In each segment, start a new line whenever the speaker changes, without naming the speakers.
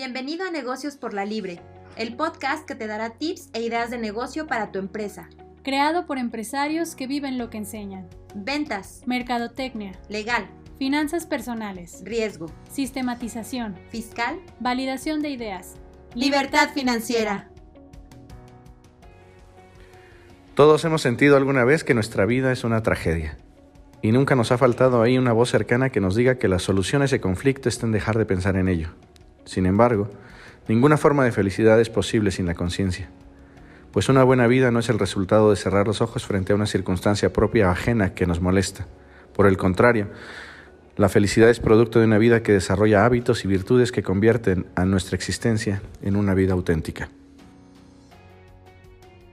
Bienvenido a Negocios por la Libre, el podcast que te dará tips e ideas de negocio para tu empresa.
Creado por empresarios que viven lo que enseñan.
Ventas,
Mercadotecnia,
legal,
finanzas personales,
riesgo,
sistematización,
fiscal,
validación de ideas.
libertad financiera.
Todos hemos sentido alguna vez que nuestra vida es una tragedia. Y nunca nos ha faltado ahí una voz cercana que nos diga que la solución a ese conflicto está en dejar de pensar en ello. Sin embargo, ninguna forma de felicidad es posible sin la conciencia, pues una buena vida no es el resultado de cerrar los ojos frente a una circunstancia propia o ajena que nos molesta. Por el contrario, la felicidad es producto de una vida que desarrolla hábitos y virtudes que convierten a nuestra existencia en una vida auténtica.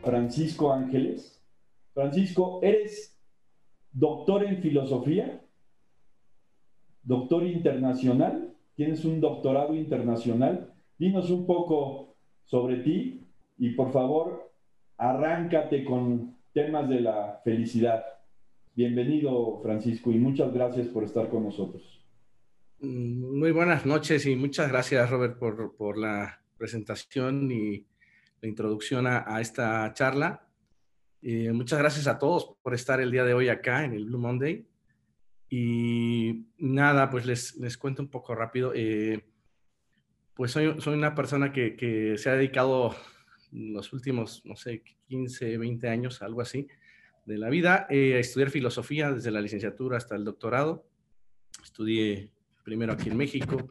Francisco Ángeles. Francisco, ¿eres doctor en filosofía? ¿Doctor internacional? Tienes un doctorado internacional. Dinos un poco sobre ti y por favor, arráncate con temas de la felicidad. Bienvenido, Francisco, y muchas gracias por estar con nosotros.
Mm, muy buenas noches y muchas gracias, Robert, por, la presentación y la introducción a, esta charla. Eh, muchas gracias a todos por estar el día de hoy acá en el Blue Monday. Y nada, pues les, les cuento un poco rápido. Eh, pues soy, soy, una persona que, que, se ha dedicado los últimos, no sé, 15, 20 años, algo así, de la vida, eh, a estudiar filosofía desde la licenciatura hasta el doctorado. Estudié primero aquí en México,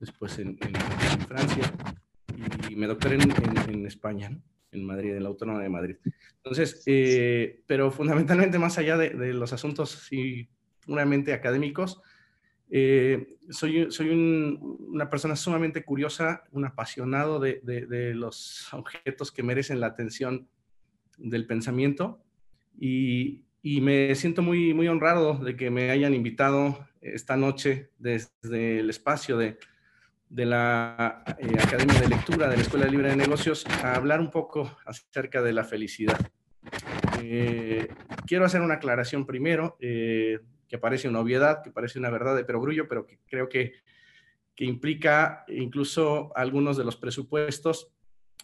después en, en, Francia y me doctoré en, en España, en Madrid, en la Autónoma de Madrid. Entonces, eh, pero fundamentalmente más allá de, de los asuntos sí, puramente académicos. Eh, soy soy una persona sumamente curiosa, un apasionado de, de, los objetos que merecen la atención del pensamiento y, y, me siento muy, muy honrado de que me hayan invitado esta noche desde el espacio de, de la eh, Academia de Lectura de la Escuela Libre de Negocios a hablar un poco acerca de la felicidad. Eh, quiero hacer una aclaración primero que parece una obviedad, que parece una verdad de perogrullo, pero que creo que, que implica incluso algunos de los presupuestos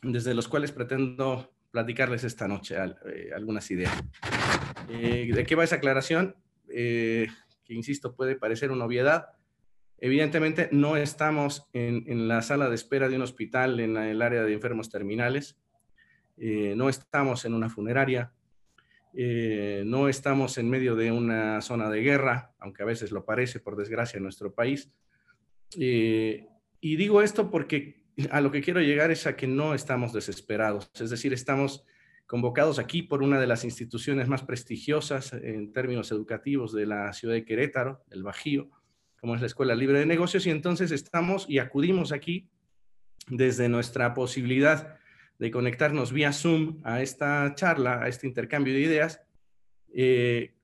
desde los cuales pretendo platicarles esta noche eh, algunas ideas. Eh, ¿De qué va esa aclaración? Eh, que, insisto, puede parecer una obviedad. Evidentemente, no estamos en, en, la sala de espera de un hospital en el área de enfermos terminales, no estamos en una funeraria, eh, no estamos en medio de una zona de guerra, aunque a veces lo parece, por desgracia, en nuestro país. Eh, y digo esto porque a lo que quiero llegar es a que no estamos desesperados, es decir, estamos convocados aquí por una de las instituciones más prestigiosas en términos educativos de la ciudad de Querétaro, el Bajío, como es la Escuela Libre de Negocios, y entonces estamos y acudimos aquí desde nuestra posibilidad de conectarnos vía Zoom a esta charla, a este intercambio de ideas, eh,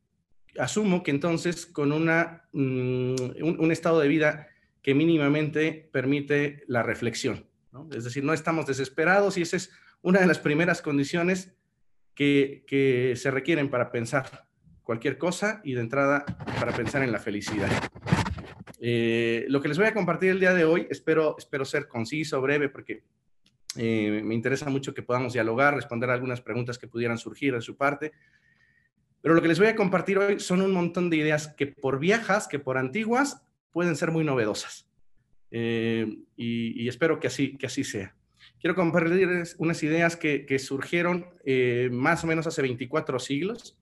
asumo que entonces con una, mm, un, estado de vida que mínimamente permite la reflexión. Es decir, no estamos desesperados y esa es una de las primeras condiciones que, que se requieren para pensar cualquier cosa y de entrada para pensar en la felicidad. Eh, lo que les voy a compartir el día de hoy, espero, espero ser conciso, breve, porque eh, me interesa mucho que podamos dialogar, responder algunas preguntas que pudieran surgir de su parte. Pero lo que les voy a compartir hoy son un montón de ideas que por viejas, que por antiguas, pueden ser muy novedosas. Eh, y, espero que así, que así sea. Quiero compartirles unas ideas que, surgieron eh, más o menos hace 24 siglos.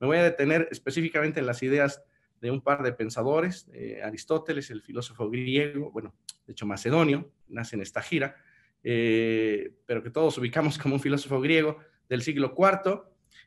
Me voy a detener específicamente en las ideas de un par de pensadores, Aristóteles, el filósofo griego, bueno, de hecho macedonio, nace en esta gira, eh, pero que todos ubicamos como un filósofo griego del siglo IV,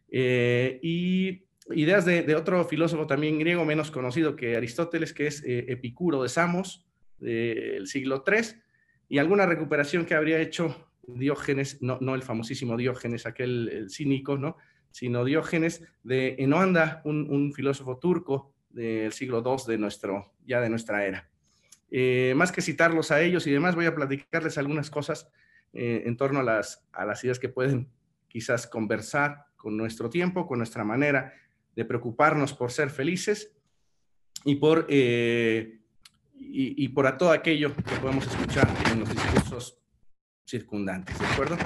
eh, y ideas de, otro filósofo también griego menos conocido que Aristóteles, que es eh, Epicuro de Samos, del siglo III, y alguna recuperación que habría hecho Diógenes, no, no el famosísimo Diógenes, aquel cínico, ¿no? sino Diógenes de Enoanda, un, filósofo turco del siglo II de nuestro, ya de nuestra era. Eh, más que citarlos a ellos y demás, voy a platicarles algunas cosas eh, en torno a las, a las ideas que pueden quizás conversar con nuestro tiempo, con nuestra manera de preocuparnos por ser felices y por, eh, y, por todo aquello que podemos escuchar en los discursos circundantes, ¿de acuerdo?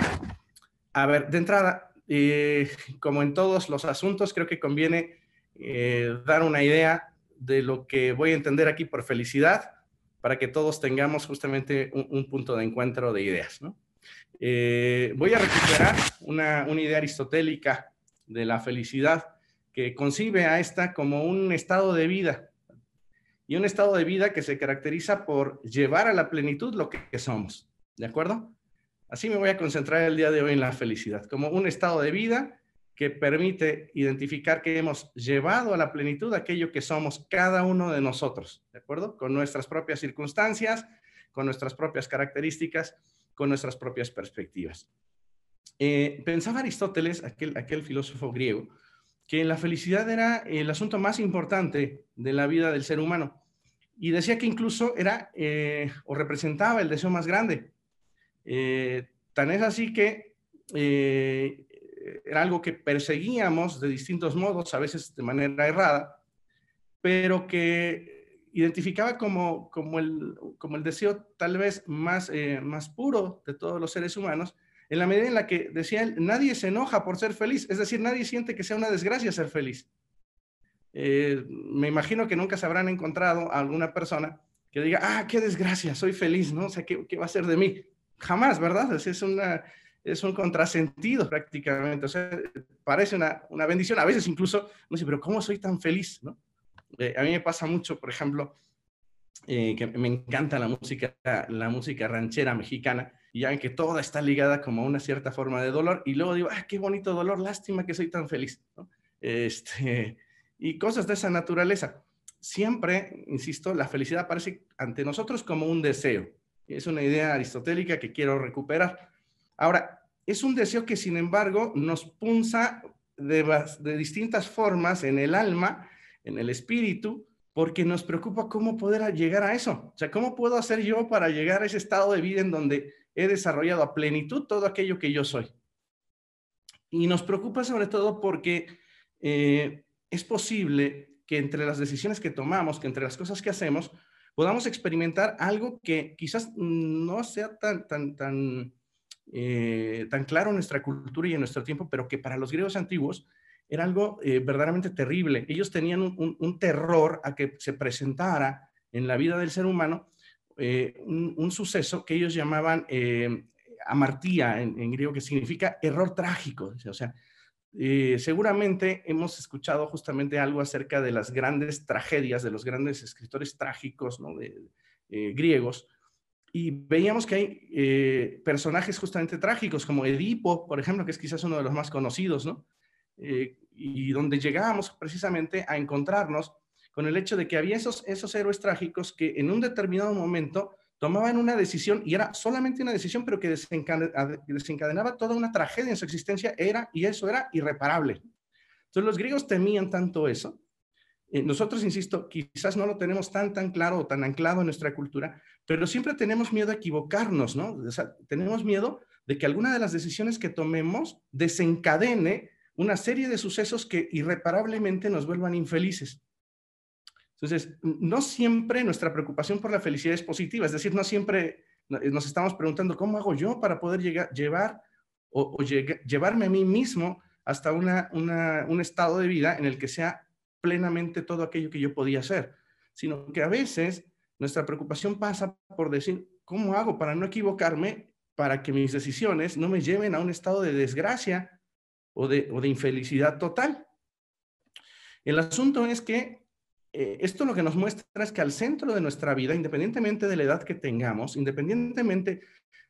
A ver, de entrada, eh, como en todos los asuntos, creo que conviene eh, dar una idea de lo que voy a entender aquí por felicidad, para que todos tengamos justamente un, punto de encuentro de ideas. ¿no? Eh, voy a recuperar una, una idea aristotélica de la felicidad que concibe a esta como un estado de vida y un estado de vida que se caracteriza por llevar a la plenitud lo que somos. ¿De acuerdo? Así me voy a concentrar el día de hoy en la felicidad, como un estado de vida que permite identificar que hemos llevado a la plenitud aquello que somos cada uno de nosotros, ¿de acuerdo? Con nuestras propias circunstancias, con nuestras propias características, con nuestras propias perspectivas. Eh, pensaba Aristóteles, aquel, aquel filósofo griego, que la felicidad era el asunto más importante de la vida del ser humano. Y decía que incluso era eh, o representaba el deseo más grande. Eh, tan es así que eh, era algo que perseguíamos de distintos modos, a veces de manera errada, pero que identificaba como, como, el, como el deseo tal vez más, eh, más puro de todos los seres humanos, en la medida en la que decía él, nadie se enoja por ser feliz, es decir, nadie siente que sea una desgracia ser feliz. me imagino que nunca se habrán encontrado alguna persona que diga, ah, qué desgracia, soy feliz, ¿no? O sea, ¿qué, qué va a ser de mí? jamás, ¿verdad? Es, una, es un contrasentido prácticamente. O sea, parece una, una bendición. A veces incluso, no sé, pero ¿cómo soy tan feliz? ¿no? Eh, a mí me pasa mucho, por ejemplo, eh, que me encanta la música, la música ranchera mexicana, y ya que toda está ligada como a una cierta forma de dolor, y luego digo, ah, qué bonito dolor, lástima que soy tan feliz. ¿no? Este, y cosas de esa naturaleza. Siempre, insisto, la felicidad aparece ante nosotros como un deseo, es una idea aristotélica que quiero recuperar. Ahora, es un deseo que sin embargo nos punza de, distintas formas en el alma, en el espíritu, porque nos preocupa cómo poder llegar a eso. O sea, ¿cómo puedo hacer yo para llegar a ese estado de vida en donde he desarrollado a plenitud todo aquello que yo soy? Y nos preocupa sobre todo porque eh, es posible que entre las decisiones que tomamos, que entre las cosas que hacemos, podamos experimentar algo que quizás no sea tan, tan, tan, eh, tan claro en nuestra cultura y en nuestro tiempo, pero que para los griegos antiguos era algo eh, verdaderamente terrible. Ellos tenían un, terror a que se presentara en la vida del ser humano eh, un, suceso que ellos llamaban amartía en, griego, que significa error trágico. O sea, seguramente hemos escuchado justamente algo acerca de las grandes tragedias, de los grandes escritores trágicos griegos, y veíamos que hay eh, personajes justamente trágicos, como Edipo, por ejemplo, que es quizás uno de los más conocidos, ¿no? y donde llegábamos precisamente a encontrarnos con el hecho de que había esos, esos héroes trágicos que en un determinado momento tomaban una decisión y era solamente una decisión, pero que desencadenaba toda una tragedia en su existencia, era, y eso era irreparable. Entonces los griegos temían tanto eso. Eh, nosotros, insisto, quizás no lo tenemos tan, tan claro o tan anclado en nuestra cultura, pero siempre tenemos miedo a equivocarnos, ¿no? O sea, tenemos miedo de que alguna de las decisiones que tomemos desencadene una serie de sucesos que irreparablemente nos vuelvan infelices. Entonces, no siempre nuestra preocupación por la felicidad es positiva, es decir, no siempre nos estamos preguntando, ¿cómo hago yo para poder llegar, llevar o, llevarme a mí mismo hasta una, un estado de vida en el que sea plenamente todo aquello que yo podía hacer? Sino que a veces nuestra preocupación pasa por decir, ¿cómo hago para no equivocarme, para que mis decisiones no me lleven a un estado de desgracia o de, o de infelicidad total? El asunto es que eh, esto lo que nos muestra es que al centro de nuestra vida, independientemente de la edad que tengamos, independientemente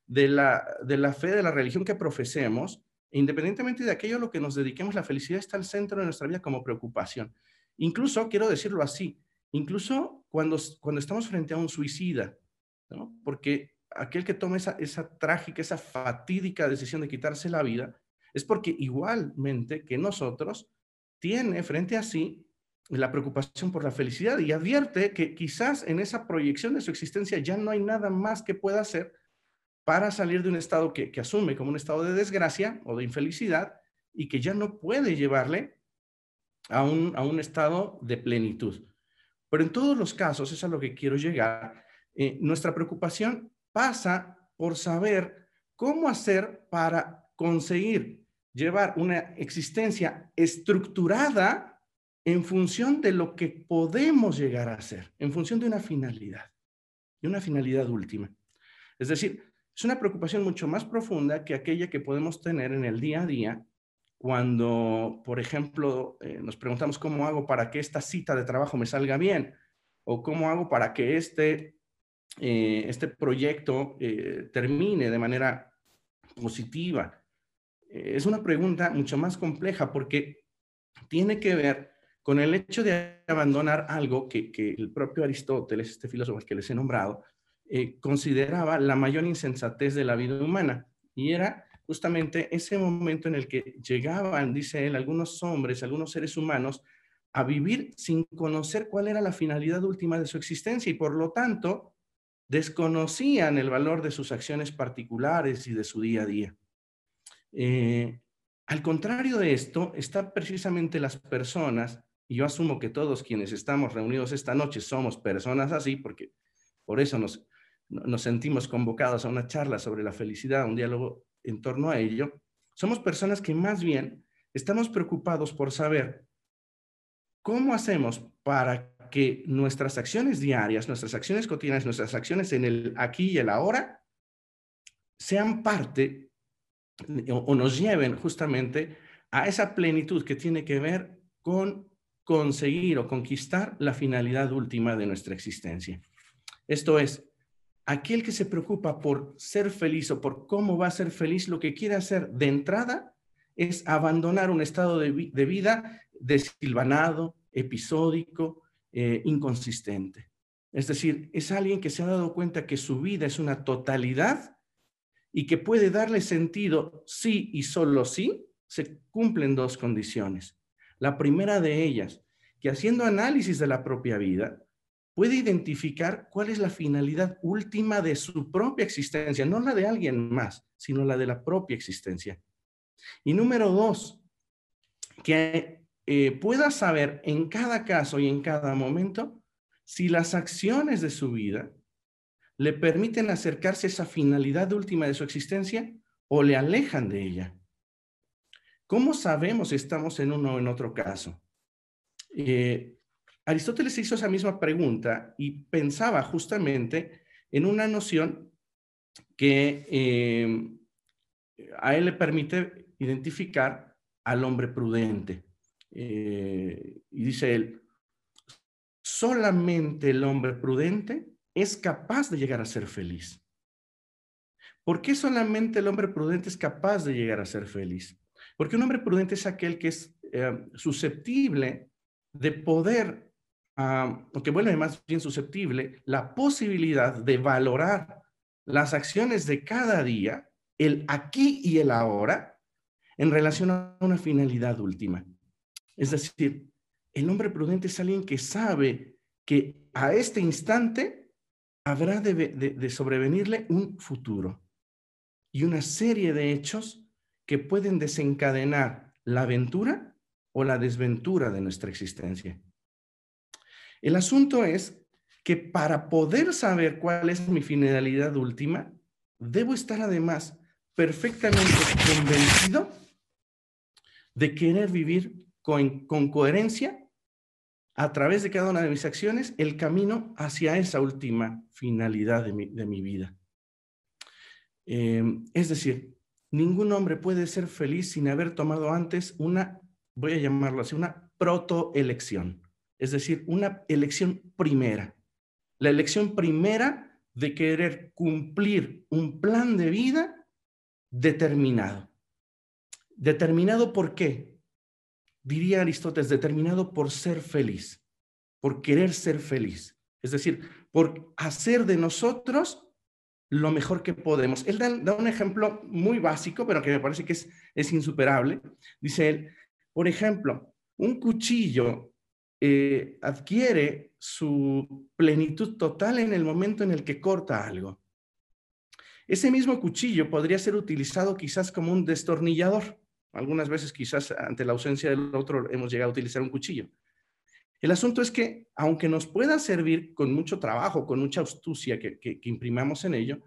de la, de la fe, de la religión que profesemos, independientemente de aquello a lo que nos dediquemos, la felicidad está al centro de nuestra vida como preocupación. Incluso, quiero decirlo así, incluso cuando, cuando estamos frente a un suicida, ¿no? porque aquel que toma esa, esa trágica, esa fatídica decisión de quitarse la vida, es porque igualmente que nosotros tiene frente a sí la preocupación por la felicidad y advierte que quizás en esa proyección de su existencia ya no hay nada más que pueda hacer para salir de un estado que, asume como un estado de desgracia o de infelicidad y que ya no puede llevarle a un, a un estado de plenitud. Pero en todos los casos, es a lo que quiero llegar, eh, nuestra preocupación pasa por saber cómo hacer para conseguir llevar una existencia estructurada en función de lo que podemos llegar a ser, en función de una finalidad, de una finalidad última. Es decir, es una preocupación mucho más profunda que aquella que podemos tener en el día a día cuando, por ejemplo, eh, nos preguntamos cómo hago para que esta cita de trabajo me salga bien o cómo hago para que este, eh, este proyecto eh, termine de manera positiva. es una pregunta mucho más compleja porque tiene que ver con el hecho de abandonar algo que, que el propio Aristóteles, este filósofo que les he nombrado, consideraba la mayor insensatez de la vida humana y era justamente ese momento en el que llegaban, dice él, algunos hombres, algunos seres humanos, a vivir sin conocer cuál era la finalidad última de su existencia y por lo tanto desconocían el valor de sus acciones particulares y de su día a día. Eh, al contrario de esto, están precisamente las personas, y yo asumo que todos quienes estamos reunidos esta noche somos personas así, porque por eso nos, nos sentimos convocados a una charla sobre la felicidad, un diálogo en torno a ello, somos personas que más bien estamos preocupados por saber cómo hacemos para que nuestras acciones diarias, nuestras acciones cotidianas, nuestras acciones en el aquí y el ahora sean parte o, nos lleven justamente a esa plenitud que tiene que ver con conseguir o conquistar la finalidad última de nuestra existencia. Esto es, aquel que se preocupa por ser feliz o por cómo va a ser feliz, lo que quiere hacer de entrada es abandonar un estado de, vida desilvanado, episódico, eh, inconsistente. Es decir, es alguien que se ha dado cuenta que su vida es una totalidad y que puede darle sentido sí y solo sí se cumplen dos condiciones. La primera de ellas, que haciendo análisis de la propia vida, puede identificar cuál es la finalidad última de su propia existencia, no la de alguien más, sino la de la propia existencia. Y número dos, que eh, pueda saber en cada caso y en cada momento si las acciones de su vida le permiten acercarse a esa finalidad última de su existencia o le alejan de ella. ¿Cómo sabemos si estamos en uno o en otro caso? Eh, Aristóteles hizo esa misma pregunta y pensaba justamente en una noción que eh, a él le permite identificar al hombre prudente. Eh, y dice él, solamente el hombre prudente es capaz de llegar a ser feliz. ¿Por qué solamente el hombre prudente es capaz de llegar a ser feliz? Porque un hombre prudente es aquel que es eh, susceptible de poder o que vuelve más bien susceptible, la posibilidad de valorar las acciones de cada día, el aquí y el ahora, en relación a una finalidad última. Es decir, el hombre prudente es alguien que sabe que a este instante habrá de, de sobrevenirle un futuro y una serie de hechos que pueden desencadenar la aventura o la desventura de nuestra existencia. El asunto es que para poder saber cuál es mi finalidad última, debo estar además perfectamente convencido de querer vivir con, coherencia a través de cada una de mis acciones el camino hacia esa última finalidad de mi, vida. Eh, es decir, ningún hombre puede ser feliz sin haber tomado antes una, voy a llamarlo así, una protoelección es decir, una elección primera. La elección primera de querer cumplir un plan de vida determinado. ¿Determinado por qué? Diría Aristóteles, determinado por ser feliz, por querer ser feliz. Es decir, por hacer de nosotros lo mejor que podemos. Él da, un ejemplo muy básico, pero que me parece que es, es insuperable. Dice él, por ejemplo, un cuchillo eh, adquiere su plenitud total en el momento en el que corta algo. Ese mismo cuchillo podría ser utilizado quizás como un destornillador. Algunas veces quizás ante la ausencia del otro hemos llegado a utilizar un cuchillo. El asunto es que, aunque nos pueda servir con mucho trabajo, con mucha astucia que, imprimamos en ello,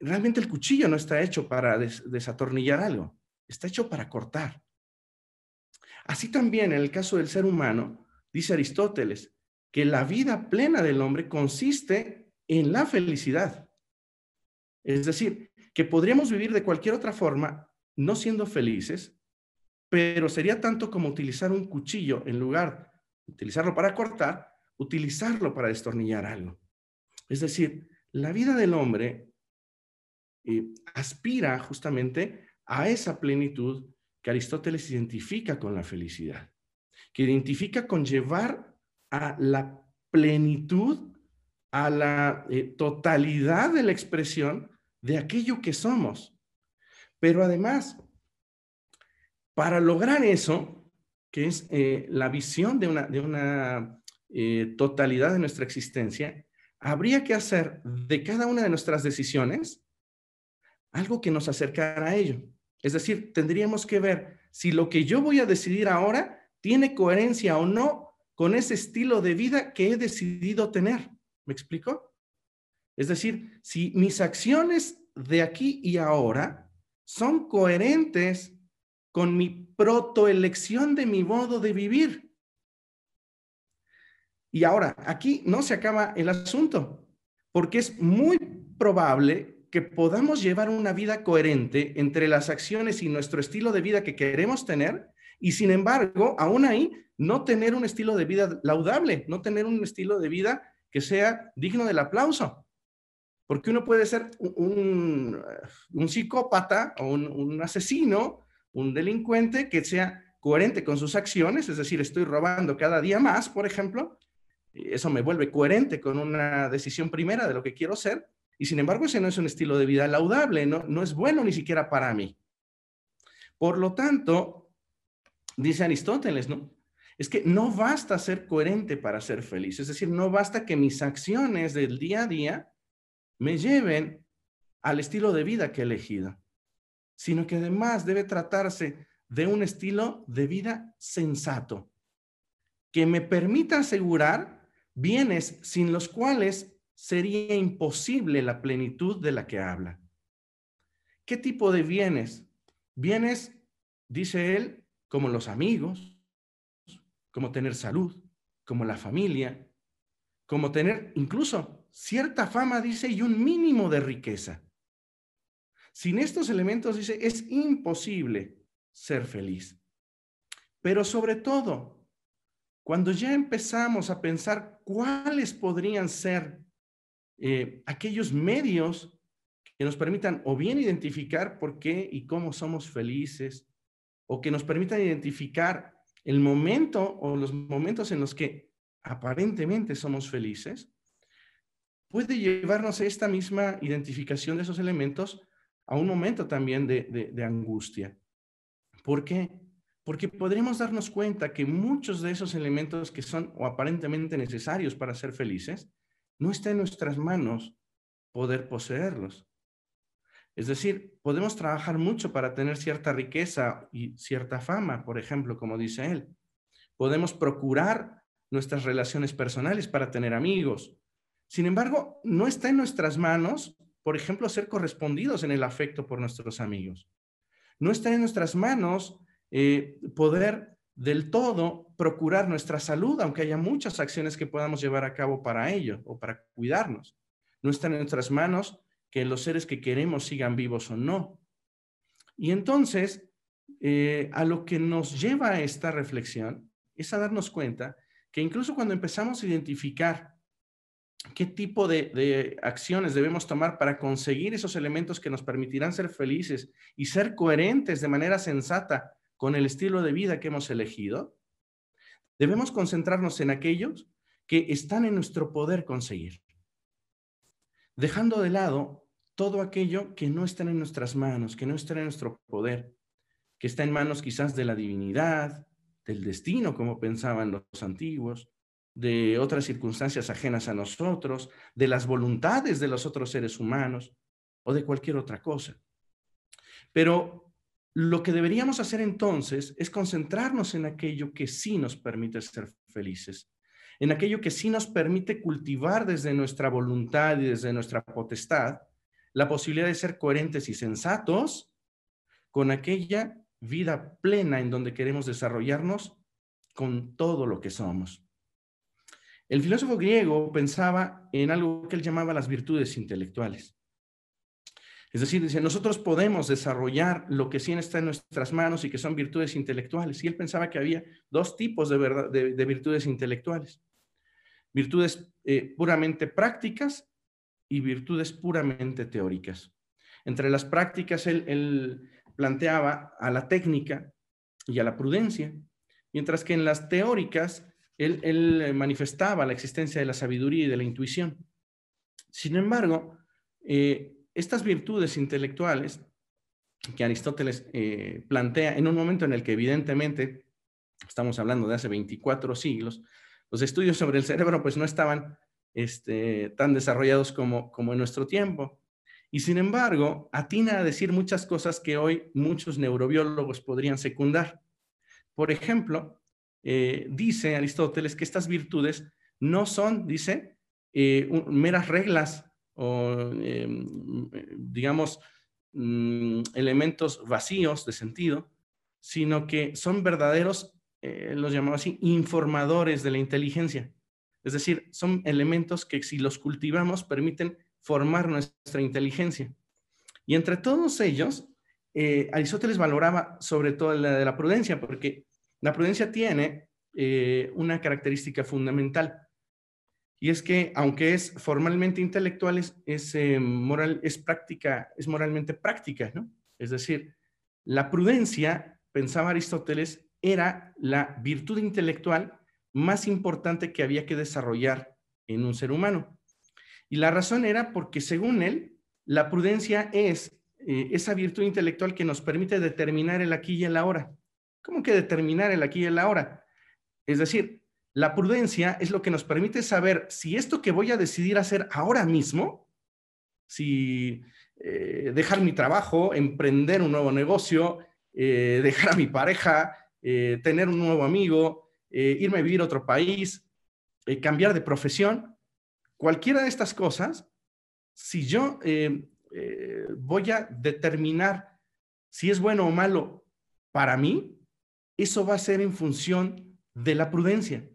realmente el cuchillo no está hecho para desatornillar algo, está hecho para cortar. Así también en el caso del ser humano, dice Aristóteles, que la vida plena del hombre consiste en la felicidad. Es decir, que podríamos vivir de cualquier otra forma, no siendo felices, pero sería tanto como utilizar un cuchillo en lugar de utilizarlo para cortar, utilizarlo para destornillar algo. Es decir, la vida del hombre eh, aspira justamente a esa plenitud que Aristóteles identifica con la felicidad, que identifica con llevar a la plenitud, a la eh, totalidad de la expresión de aquello que somos. Pero además, para lograr eso, que es eh, la visión de una, de una eh, totalidad de nuestra existencia, habría que hacer de cada una de nuestras decisiones algo que nos acercara a ello. Es decir, tendríamos que ver si lo que yo voy a decidir ahora tiene coherencia o no con ese estilo de vida que he decidido tener. ¿Me explico? Es decir, si mis acciones de aquí y ahora son coherentes con mi protoelección de mi modo de vivir. Y ahora, aquí no se acaba el asunto, porque es muy probable que podamos llevar una vida coherente entre las acciones y nuestro estilo de vida que queremos tener, y sin embargo, aún ahí, no tener un estilo de vida laudable, no tener un estilo de vida que sea digno del aplauso. Porque uno puede ser un, psicópata o un, asesino, un delincuente que sea coherente con sus acciones, es decir, estoy robando cada día más, por ejemplo, eso me vuelve coherente con una decisión primera de lo que quiero ser, y sin embargo ese no es un estilo de vida laudable, no, no es bueno ni siquiera para mí. Por lo tanto, dice Aristóteles, ¿no? Es que no basta ser coherente para ser feliz, es decir, no basta que mis acciones del día a día me lleven al estilo de vida que he elegido, sino que además debe tratarse de un estilo de vida sensato, que me permita asegurar bienes sin los cuales sería imposible la plenitud de la que habla. ¿Qué tipo de bienes? Bienes, dice él, como los amigos, como tener salud, como la familia, como tener incluso cierta fama, dice, y un mínimo de riqueza. Sin estos elementos, dice, es imposible ser feliz. Pero sobre todo, cuando ya empezamos a pensar cuáles podrían ser eh, aquellos medios que nos permitan o bien identificar por qué y cómo somos felices, o que nos permitan identificar el momento o los momentos en los que aparentemente somos felices, puede llevarnos esta misma identificación de esos elementos a un momento también de, angustia. ¿Por qué? Porque podremos darnos cuenta que muchos de esos elementos que son o aparentemente necesarios para ser felices, no está en nuestras manos poder poseerlos. Es decir, podemos trabajar mucho para tener cierta riqueza y cierta fama, por ejemplo, como dice él. Podemos procurar nuestras relaciones personales para tener amigos, sin embargo, no está en nuestras manos, por ejemplo, ser correspondidos en el afecto por nuestros amigos. No está en nuestras manos eh, poder del todo procurar nuestra salud, aunque haya muchas acciones que podamos llevar a cabo para ello o para cuidarnos. No está en nuestras manos que los seres que queremos sigan vivos o no. Y entonces, eh, a lo que nos lleva esta reflexión es a darnos cuenta que incluso cuando empezamos a identificar qué tipo de, acciones debemos tomar para conseguir esos elementos que nos permitirán ser felices y ser coherentes de manera sensata con el estilo de vida que hemos elegido, debemos concentrarnos en aquellos que están en nuestro poder conseguir, dejando de lado todo aquello que no está en nuestras manos, que no está en nuestro poder, que está en manos quizás de la divinidad, del destino, como pensaban los antiguos, de otras circunstancias ajenas a nosotros, de las voluntades de los otros seres humanos o de cualquier otra cosa. Pero lo que deberíamos hacer entonces es concentrarnos en aquello que sí nos permite ser felices, en aquello que sí nos permite cultivar desde nuestra voluntad y desde nuestra potestad la posibilidad de ser coherentes y sensatos con aquella vida plena en donde queremos desarrollarnos con todo lo que somos. El filósofo griego pensaba en algo que él llamaba las virtudes intelectuales. Es decir, dice, nosotros podemos desarrollar lo que sí está en nuestras manos y que son virtudes intelectuales. Y él pensaba que había dos tipos de, virtudes intelectuales. Virtudes eh, puramente prácticas y virtudes puramente teóricas. Entre las prácticas, él planteaba a la técnica y a la prudencia, mientras que en las teóricas él, manifestaba la existencia de la sabiduría y de la intuición. Sin embargo, eh, estas virtudes intelectuales que Aristóteles eh, plantea en un momento en el que evidentemente, estamos hablando de hace 24 siglos, los estudios sobre el cerebro pues no estaban este, tan desarrollados como, como en nuestro tiempo. Y sin embargo, atina a decir muchas cosas que hoy muchos neurobiólogos podrían secundar. Por ejemplo, eh, dice Aristóteles que estas virtudes no son, dice, eh, meras reglas o, em, digamos, mm, elementos vacíos de sentido, sino que son verdaderos, eh, los llamamos así, informadores de la inteligencia. Es decir, son elementos que si los cultivamos permiten formar nuestra inteligencia. Y entre todos ellos, eh, Aristóteles valoraba sobre todo la de la prudencia, porque la prudencia tiene eh, una característica fundamental. Y es que, aunque es formalmente intelectual, es, eh, moral, es práctica, es moralmente práctica, ¿no? Es decir, la prudencia, pensaba Aristóteles, era la virtud intelectual más importante que había que desarrollar en un ser humano. Y la razón era porque, según él, la prudencia es eh, esa virtud intelectual que nos permite determinar el aquí y el ahora. ¿Cómo que determinar el aquí y el ahora? Es decir, la prudencia es lo que nos permite saber si esto que voy a decidir hacer ahora mismo, si eh, dejar mi trabajo, emprender un nuevo negocio, eh, dejar a mi pareja, tener un nuevo amigo, irme a vivir a otro país, cambiar de profesión, Cualquiera de estas cosas, si yo eh, eh, voy a determinar si es bueno o malo para mí, eso va a ser en función de la prudencia.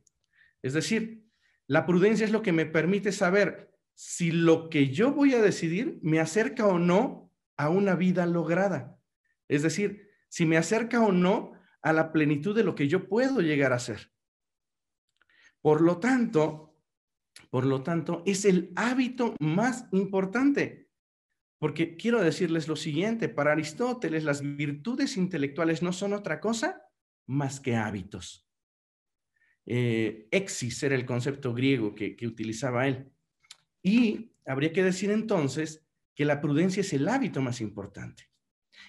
Es decir, la prudencia es lo que me permite saber si lo que yo voy a decidir me acerca o no a una vida lograda. Es decir, si me acerca o no a la plenitud de lo que yo puedo llegar a ser. Por lo tanto, por lo tanto, es el hábito más importante. Porque quiero decirles lo siguiente, para Aristóteles las virtudes intelectuales no son otra cosa más que hábitos. Eh, exis era el concepto griego que, que utilizaba él. Y habría que decir entonces que la prudencia es el hábito más importante.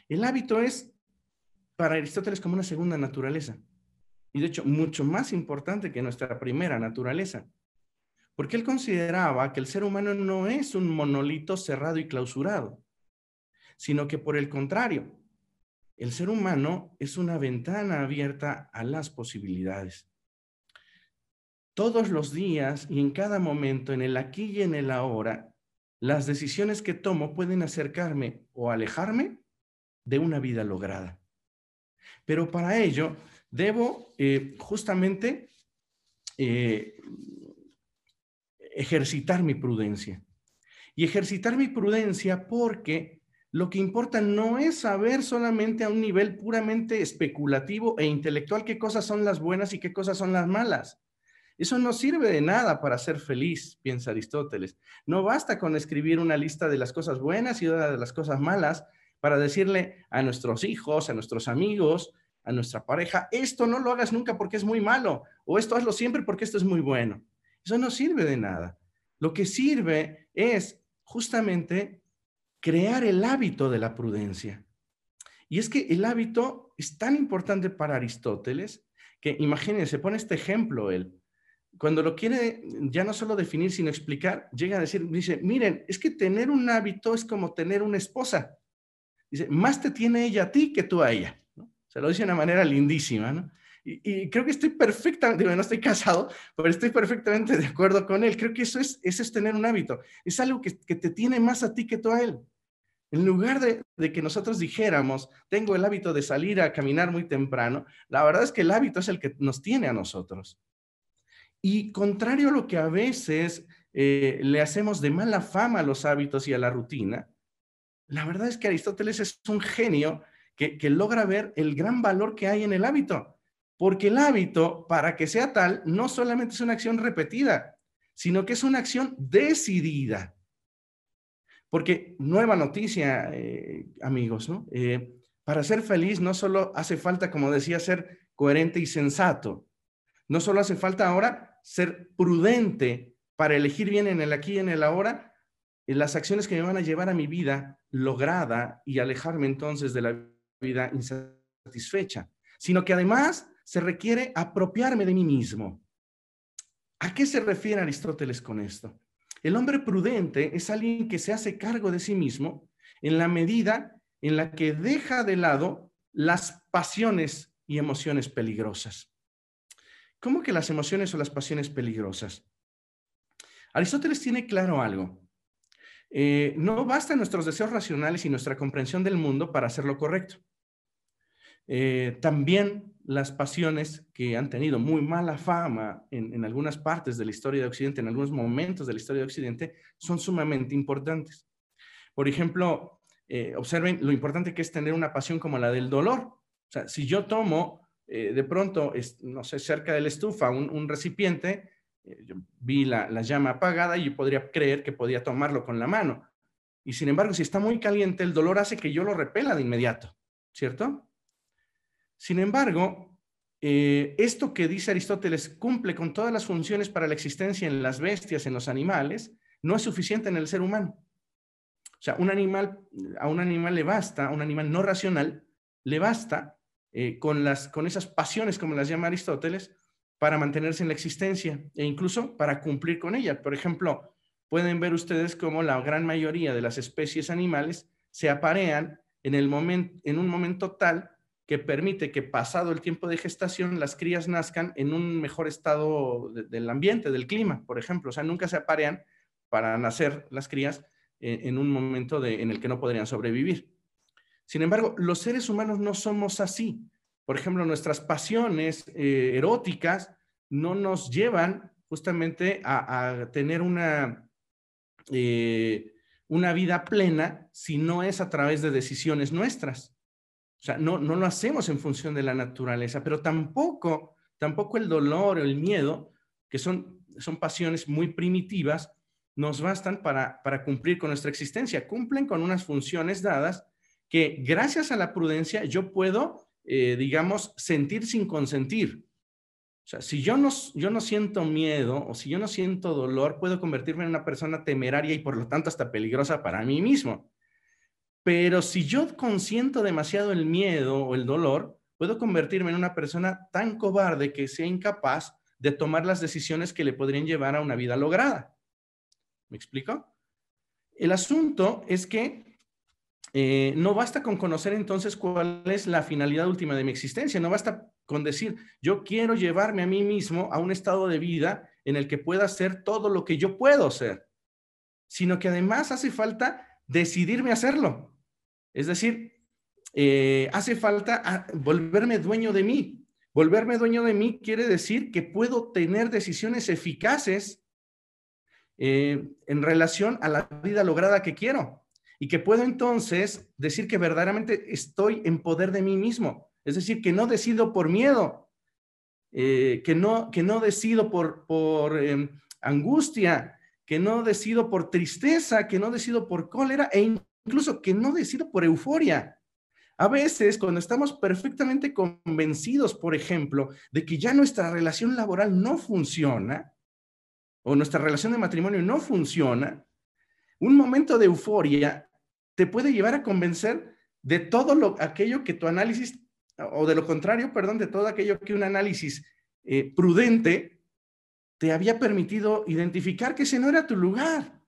El hábito es para Aristóteles como una segunda naturaleza. Y de hecho, mucho más importante que nuestra primera naturaleza porque él consideraba que el ser humano no es un monolito cerrado y clausurado, sino que por el contrario, el ser humano es una ventana abierta a las posibilidades. Todos los días y en cada momento, en el aquí y en el ahora, las decisiones que tomo pueden acercarme o alejarme de una vida lograda. Pero para ello debo eh, justamente eh, ejercitar mi prudencia. Y ejercitar mi prudencia porque lo que importa no es saber solamente a un nivel puramente especulativo e intelectual qué cosas son las buenas y qué cosas son las malas. Eso no sirve de nada para ser feliz, piensa Aristóteles. No basta con escribir una lista de las cosas buenas y una de las cosas malas para decirle a nuestros hijos, a nuestros amigos, a nuestra pareja, esto no lo hagas nunca porque es muy malo, o esto hazlo siempre porque esto es muy bueno. Eso no sirve de nada. Lo que sirve es justamente crear el hábito de la prudencia. Y es que el hábito es tan importante para Aristóteles que imagínense, pone este ejemplo él. Cuando lo quiere ya no solo definir, sino explicar, llega a decir, dice, miren, es que tener un hábito es como tener una esposa. Dice, más te tiene ella a ti que tú a ella. Se lo dice de una manera lindísima, ¿no? Y, creo que estoy perfectamente, digo, no estoy casado, pero estoy perfectamente de acuerdo con él. Creo que eso es, eso es tener un hábito. Es algo que, que te tiene más a ti que tú a él. En lugar de, de, que nosotros dijéramos, tengo el hábito de salir a caminar muy temprano, la verdad es que el hábito es el que nos tiene a nosotros. Y contrario a lo que a veces eh, le hacemos de mala fama a los hábitos y a la rutina, la verdad es que Aristóteles es un genio que, logra ver el gran valor que hay en el hábito. Porque el hábito, para que sea tal, no solamente es una acción repetida, sino que es una acción decidida. Porque nueva noticia, eh, amigos. Eh, para ser feliz no solo hace falta, como decía, ser coherente y sensato. No solo hace falta ahora ser prudente para elegir bien en el aquí y en el ahora las acciones que me van a llevar a mi vida lograda y alejarme entonces de la vida insatisfecha, sino que además se requiere apropiarme de mí mismo. ¿A qué se refiere Aristóteles con esto? El hombre prudente es alguien que se hace cargo de sí mismo en la medida en la que deja de lado las pasiones y emociones peligrosas. ¿Cómo que las emociones o las pasiones peligrosas? Aristóteles tiene claro algo. Eh, no basta nuestros deseos racionales y nuestra comprensión del mundo para hacer lo correcto. Eh, también las pasiones que han tenido muy mala fama en, algunas partes de la historia de Occidente, en algunos momentos de la historia de Occidente, son sumamente importantes. Por ejemplo, eh, observen lo importante que es tener una pasión como la del dolor. O sea, si yo tomo de pronto, no sé, cerca de la estufa un, recipiente, eh, vi la, la llama apagada y yo podría creer que podía tomarlo con la mano. Y sin embargo, si está muy caliente, el dolor hace que yo lo repela de inmediato, ¿cierto? Sin embargo, eh, esto que dice Aristóteles cumple con todas las funciones para la existencia en las bestias, en los animales, no es suficiente en el ser humano. O sea, un animal, a un animal le basta, a un animal no racional, le basta eh, con, las, con esas pasiones, como las llama Aristóteles, para mantenerse en la existencia e incluso para cumplir con ella. Por ejemplo, pueden ver ustedes cómo la gran mayoría de las especies animales se aparean en, un momento tal que permite que pasado el tiempo de gestación las crías nazcan en un mejor estado del ambiente, del clima, por ejemplo. O sea, nunca se aparean para nacer las crías en un momento en el que no podrían sobrevivir. Sin embargo, los seres humanos no somos así. Por ejemplo, nuestras pasiones eh, eróticas no nos llevan justamente a, tener una, eh, una vida plena si no es a través de decisiones nuestras. O sea, no, no lo hacemos en función de la naturaleza, pero tampoco, tampoco el dolor o el miedo, que son, son pasiones muy primitivas, nos bastan para, para cumplir con nuestra existencia. Cumplen con unas funciones dadas que gracias a la prudencia yo puedo, eh, digamos, sentir sin consentir. O sea, si yo no, yo no siento miedo o si yo no siento dolor, puedo convertirme en una persona temeraria y por lo tanto hasta peligrosa para mí mismo. Pero si yo consiento demasiado el miedo o el dolor, puedo convertirme en una persona tan cobarde que sea incapaz de tomar las decisiones que le podrían llevar a una vida lograda. ¿Me explico? El asunto es que eh, no basta con conocer entonces cuál es la finalidad última de mi existencia, no basta con decir, yo quiero llevarme a mí mismo a un estado de vida en el que pueda hacer todo lo que yo puedo ser, sino que además hace falta decidirme hacerlo. Es decir, eh, hace falta ah, volverme dueño de mí. Volverme dueño de mí quiere decir que puedo tener decisiones eficaces eh, en relación a la vida lograda que quiero y que puedo entonces decir que verdaderamente estoy en poder de mí mismo. Es decir, que no decido por miedo, eh, que, no, que no decido por, por em, angustia, que no decido por tristeza, que no decido por cólera e incluso que no decido por euforia. A veces, cuando estamos perfectamente convencidos, por ejemplo, de que ya nuestra relación laboral no funciona, o nuestra relación de matrimonio no funciona, un momento de euforia te puede llevar a convencer de todo lo, aquello que tu análisis, o de lo contrario, perdón, de todo aquello que un análisis eh, prudente te había permitido identificar que ese no era tu lugar.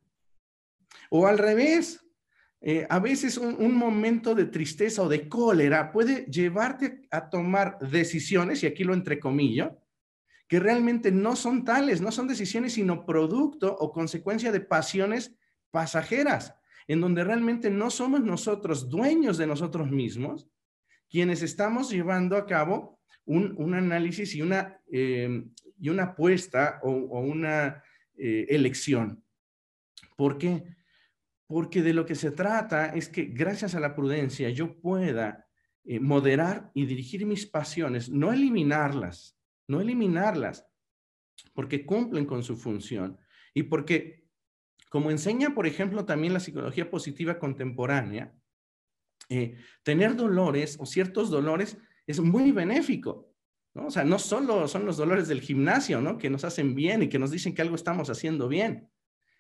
O al revés, eh, a veces un, momento de tristeza o de cólera puede llevarte a tomar decisiones, y aquí lo entrecomillo, que realmente no son tales, no son decisiones, sino producto o consecuencia de pasiones pasajeras, en donde realmente no somos nosotros dueños de nosotros mismos, quienes estamos llevando a cabo un, análisis y una, eh, y una apuesta o, una eh, elección. ¿Por qué? porque de lo que se trata es que gracias a la prudencia yo pueda eh, moderar y dirigir mis pasiones, no eliminarlas, no eliminarlas, porque cumplen con su función y porque, como enseña, por ejemplo, también la psicología positiva contemporánea, eh, tener dolores o ciertos dolores es muy benéfico. ¿no? O sea, no solo son los dolores del gimnasio, ¿no? Que nos hacen bien y que nos dicen que algo estamos haciendo bien,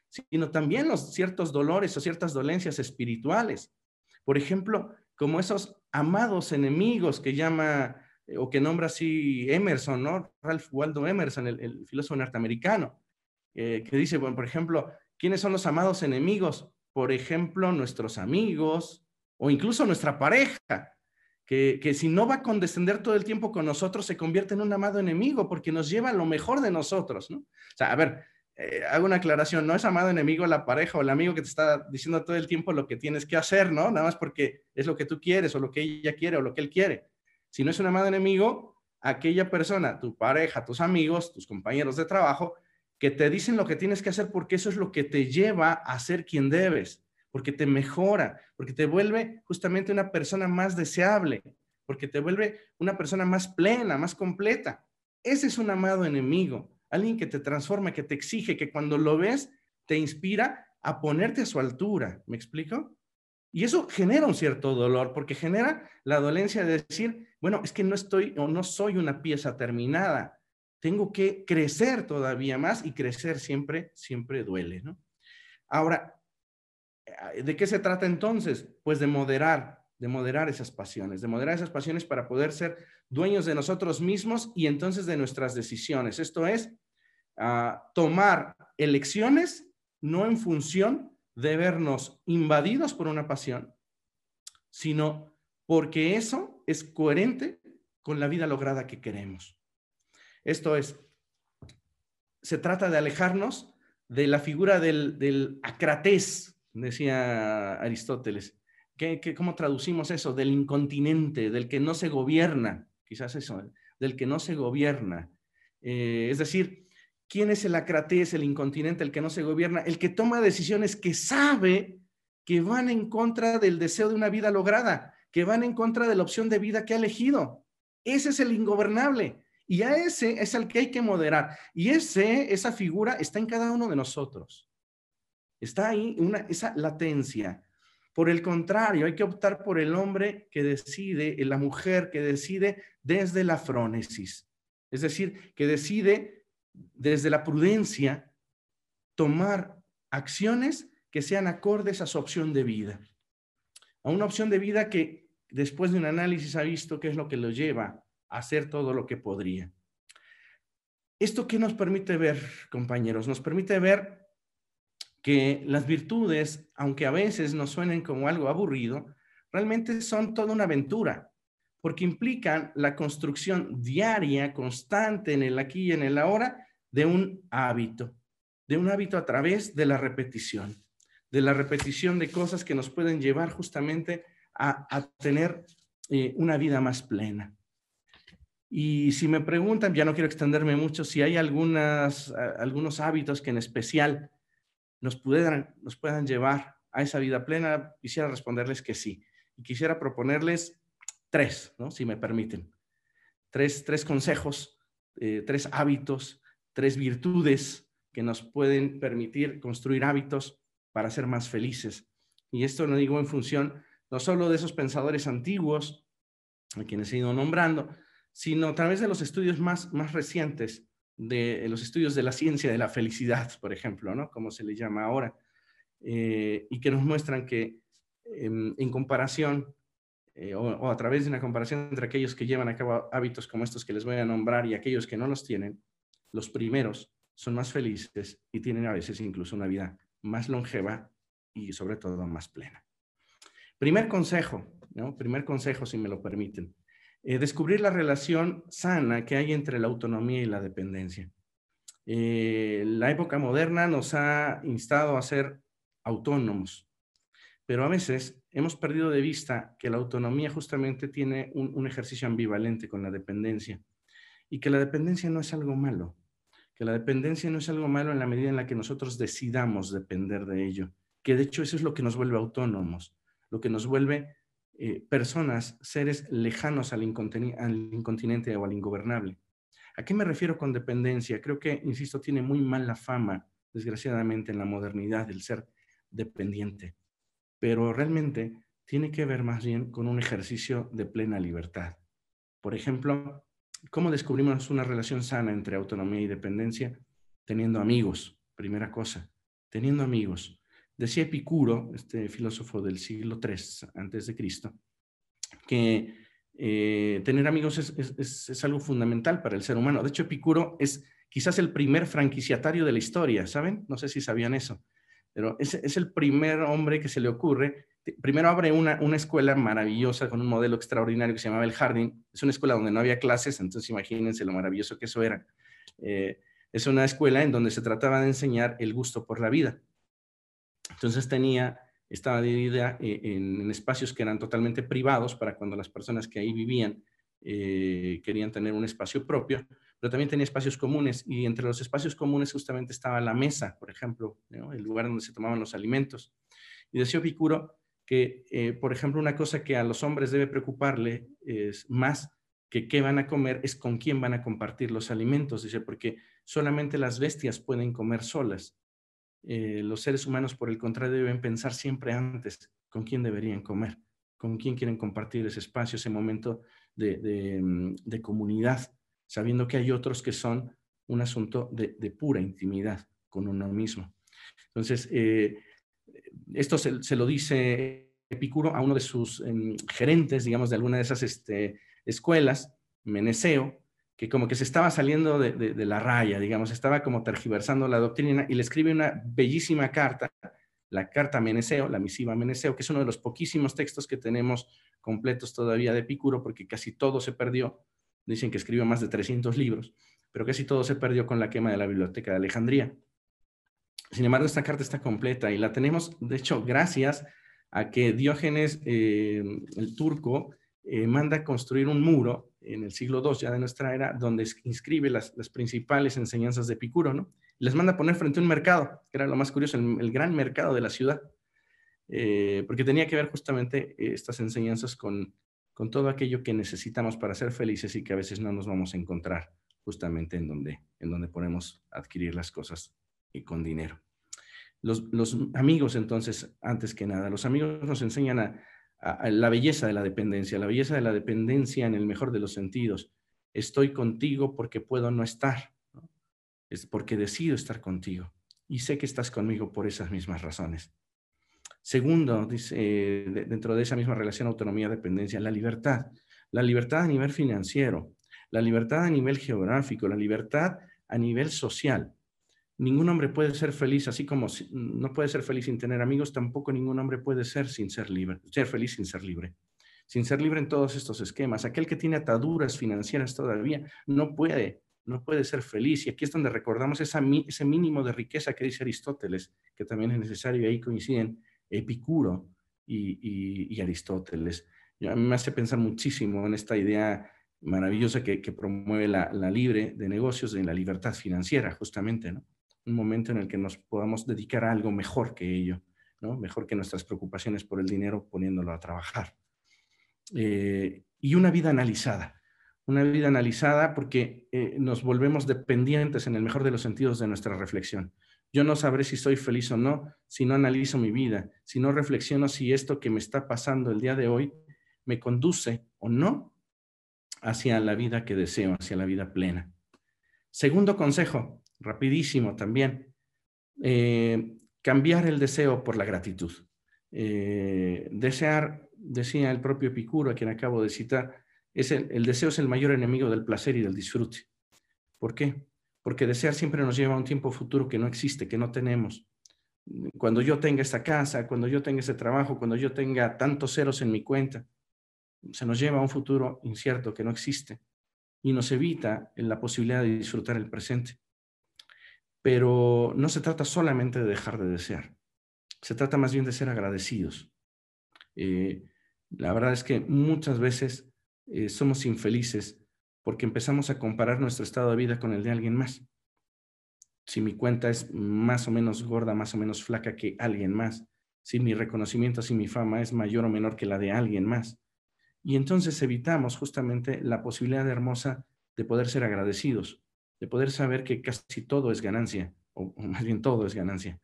sino también los ciertos dolores o ciertas dolencias espirituales. Por ejemplo, como esos amados enemigos que llama eh, o que nombra así Emerson, ¿no? Ralph Waldo Emerson, el, filósofo norteamericano, eh, que dice, bueno, por ejemplo, ¿quiénes son los amados enemigos? Por ejemplo, nuestros amigos o incluso nuestra pareja, que, que, si no va a condescender todo el tiempo con nosotros, se convierte en un amado enemigo porque nos lleva lo mejor de nosotros, ¿no? O sea, a ver, eh, hago una aclaración, no es amado enemigo la pareja o el amigo que te está diciendo todo el tiempo lo que tienes que hacer, ¿no? Nada más porque es lo que tú quieres o lo que ella quiere o lo que él quiere. Si no es un amado enemigo, aquella persona, tu pareja, tus amigos, tus compañeros de trabajo, que te dicen lo que tienes que hacer porque eso es lo que te lleva a ser quien debes, porque te mejora, porque te vuelve justamente una persona más deseable, porque te vuelve una persona más plena, más completa. Ese es un amado enemigo alguien que te transforma, que te exige, que cuando lo ves te inspira a ponerte a su altura. ¿Me explico? Y eso genera un cierto dolor, porque genera la dolencia de decir, bueno, es que no estoy o no soy una pieza terminada. Tengo que crecer todavía más y crecer siempre, siempre duele, ¿no? Ahora, ¿de qué se trata entonces? Pues de moderar, de moderar esas pasiones, de moderar esas pasiones para poder ser dueños de nosotros mismos y entonces de nuestras decisiones. Esto es, tomar elecciones no en función de vernos invadidos por una pasión, sino porque eso es coherente con la vida lograda que queremos. Esto es, se trata de alejarnos de la figura del, del decía Aristóteles. ¿Qué, cómo traducimos eso? Del incontinente, del que no se gobierna, quizás eso, del que no se gobierna. Eh, es decir, ¿quién es el acratés, el incontinente, el que no se gobierna? El que toma decisiones que sabe que van en contra del deseo de una vida lograda, que van en contra de la opción de vida que ha elegido. Ese es el ingobernable. Y a ese es al que hay que moderar. Y ese, esa figura está en cada uno de nosotros. Está ahí una, esa latencia. Por el contrario, hay que optar por el hombre que decide, la mujer que decide desde la frónesis, es decir, que decide desde la prudencia tomar acciones que sean acordes a su opción de vida, a una opción de vida que después de un análisis ha visto qué es lo que lo lleva hacer todo lo que podría. ¿Esto qué nos permite ver, compañeros? Nos permite ver que las virtudes, aunque a veces nos suenen como algo aburrido, realmente son toda una aventura, porque implican la construcción diaria, constante en el aquí y en el ahora, de un hábito, de un hábito a través de la repetición, de la repetición de cosas que nos pueden llevar justamente a, tener eh, una vida más plena. Y si me preguntan, ya no quiero extenderme mucho, si hay algunos hábitos que en especial nos puedan, nos puedan llevar a esa vida plena, quisiera responderles que sí. Y quisiera proponerles tres, ¿no? si me permiten. Tres, tres consejos, eh, tres hábitos, tres virtudes que nos pueden permitir construir hábitos para ser más felices. Y esto lo digo en función no solo de esos pensadores antiguos, a quienes he ido nombrando, sino a través de los estudios más, más recientes de los estudios de la ciencia de la felicidad, por ejemplo, ¿no? Como se le llama ahora, eh, y que nos muestran que em, en comparación eh, o, a través de una comparación entre aquellos que llevan a cabo hábitos como estos que les voy a nombrar y aquellos que no los tienen, los primeros son más felices y tienen a veces incluso una vida más longeva y sobre todo más plena. Primer consejo, ¿no? Primer consejo, si me lo permiten. Eh, descubrir la relación sana que hay entre la autonomía y la dependencia. Eh, la época moderna nos ha instado a ser autónomos, pero a veces hemos perdido de vista que la autonomía justamente tiene un, ejercicio ambivalente con la dependencia y que la dependencia no es algo malo, que la dependencia no es algo malo en la medida en la que nosotros decidamos depender de ello, que de hecho eso es lo que nos vuelve autónomos, lo que nos vuelve eh, personas, seres lejanos al, al incontinente o al ingobernable. ¿A qué me refiero con dependencia? Creo que, insisto, tiene muy mala fama, desgraciadamente, en la modernidad el ser dependiente, pero realmente tiene que ver más bien con un ejercicio de plena libertad. Por ejemplo, ¿cómo descubrimos una relación sana entre autonomía y dependencia? Teniendo amigos, primera cosa, teniendo amigos. Decía Epicuro, este filósofo del siglo III antes de Cristo, que eh, tener amigos es, algo fundamental para el ser humano. De hecho, Epicuro es quizás el primer franquiciatario de la historia, ¿saben? No sé si sabían eso, pero es, el primer hombre que se le ocurre. Primero abre una, una, escuela maravillosa con un modelo extraordinario que se llamaba El Jardín. Es una escuela donde no había clases, entonces imagínense lo maravilloso que eso era. Eh, es una escuela en donde se trataba de enseñar el gusto por la vida. Entonces tenía estaba dividida eh, en, espacios que eran totalmente privados para cuando las personas que ahí vivían eh, querían tener un espacio propio, pero también tenía espacios comunes. Y entre los espacios comunes justamente estaba la mesa, por ejemplo, el lugar donde se tomaban los alimentos. Y decía Picuro que, eh, por ejemplo, una cosa que a los hombres debe preocuparle es más que qué van a comer, es con quién van a compartir los alimentos, dice, porque solamente las bestias pueden comer solas eh, los seres humanos, por el contrario, deben pensar siempre antes con quién deberían comer, con quién quieren compartir ese espacio, ese momento de, mm, comunidad, sabiendo que hay otros que son un asunto de, pura intimidad con uno mismo. Entonces, eh, esto se, lo dice Epicuro a uno de sus em, gerentes, digamos, de alguna de esas este, escuelas, Meneceo, que como que se estaba saliendo de, la raya, digamos, estaba como tergiversando la doctrina y le escribe una bellísima carta, la carta Meneceo, la misiva Meneceo, que es uno de los poquísimos textos que tenemos completos todavía de Epicuro, porque casi todo se perdió. Dicen que escribió más de 300 libros, pero casi todo se perdió con la quema de la Biblioteca de Alejandría. Sin embargo, esta carta está completa y la tenemos, de hecho, gracias a que Diógenes, eh, el turco, eh, manda construir un muro en el siglo II ya de nuestra era, donde inscribe las, principales enseñanzas de Epicuro, ¿no? Les manda poner frente a un mercado, que era lo más curioso, el, gran mercado de la ciudad, eh, porque tenía que ver justamente estas enseñanzas con, con todo aquello que necesitamos para ser felices y que a veces no nos vamos a encontrar justamente en donde, en donde podemos adquirir las cosas y con dinero. Los, los amigos, entonces, antes que nada, los amigos nos enseñan a, la belleza de la dependencia, la belleza de la dependencia en el mejor de los sentidos. Estoy contigo porque puedo no estar, es porque decido estar contigo y sé que estás conmigo por esas mismas razones. Segundo, dice, dentro de esa misma relación autonomía-dependencia, la libertad. La libertad a nivel financiero, la libertad a nivel geográfico, la libertad a nivel social ningún hombre puede ser feliz, así como no puede ser feliz sin tener amigos, tampoco ningún hombre puede ser sin ser libre, ser feliz sin ser libre. Sin ser libre en todos estos esquemas. Aquel que tiene ataduras financieras todavía no puede, no puede ser feliz. Y aquí es donde recordamos ese mínimo de riqueza que dice Aristóteles, que también es necesario, y ahí coinciden Epicuro y, Aristóteles. a mí me hace pensar muchísimo en esta idea maravillosa que, promueve la, la, libre de negocios, de la libertad financiera, justamente, ¿no? Un momento en el que nos podamos dedicar a algo mejor que ello, ¿no? mejor que nuestras preocupaciones por el dinero poniéndolo a trabajar. Eh, y una vida analizada, una vida analizada porque eh, nos volvemos dependientes en el mejor de los sentidos de nuestra reflexión. Yo no sabré si soy feliz o no si no analizo mi vida, si no reflexiono si esto que me está pasando el día de hoy me conduce o no hacia la vida que deseo, hacia la vida plena. Segundo consejo, rapidísimo también. Eh, cambiar el deseo por la gratitud. Eh, desear, decía el propio Epicuro, a quien acabo de citar, es el, deseo es el mayor enemigo del placer y del disfrute. ¿Por qué? Porque desear siempre nos lleva a un tiempo futuro que no existe, que no tenemos. cuando yo tenga esta casa, cuando yo tenga este trabajo, cuando yo tenga tantos ceros en mi cuenta, se nos lleva a un futuro incierto que no existe y nos evita la posibilidad de disfrutar el presente. Pero no se trata solamente de dejar de desear, se trata más bien de ser agradecidos. Eh, la verdad es que muchas veces eh, somos infelices porque empezamos a comparar nuestro estado de vida con el de alguien más. Si mi cuenta es más o menos gorda, más o menos flaca que alguien más, si mi reconocimiento, si mi fama es mayor o menor que la de alguien más, y entonces evitamos justamente la posibilidad hermosa de poder ser agradecidos, de poder saber que casi todo es ganancia, o, más bien todo es ganancia.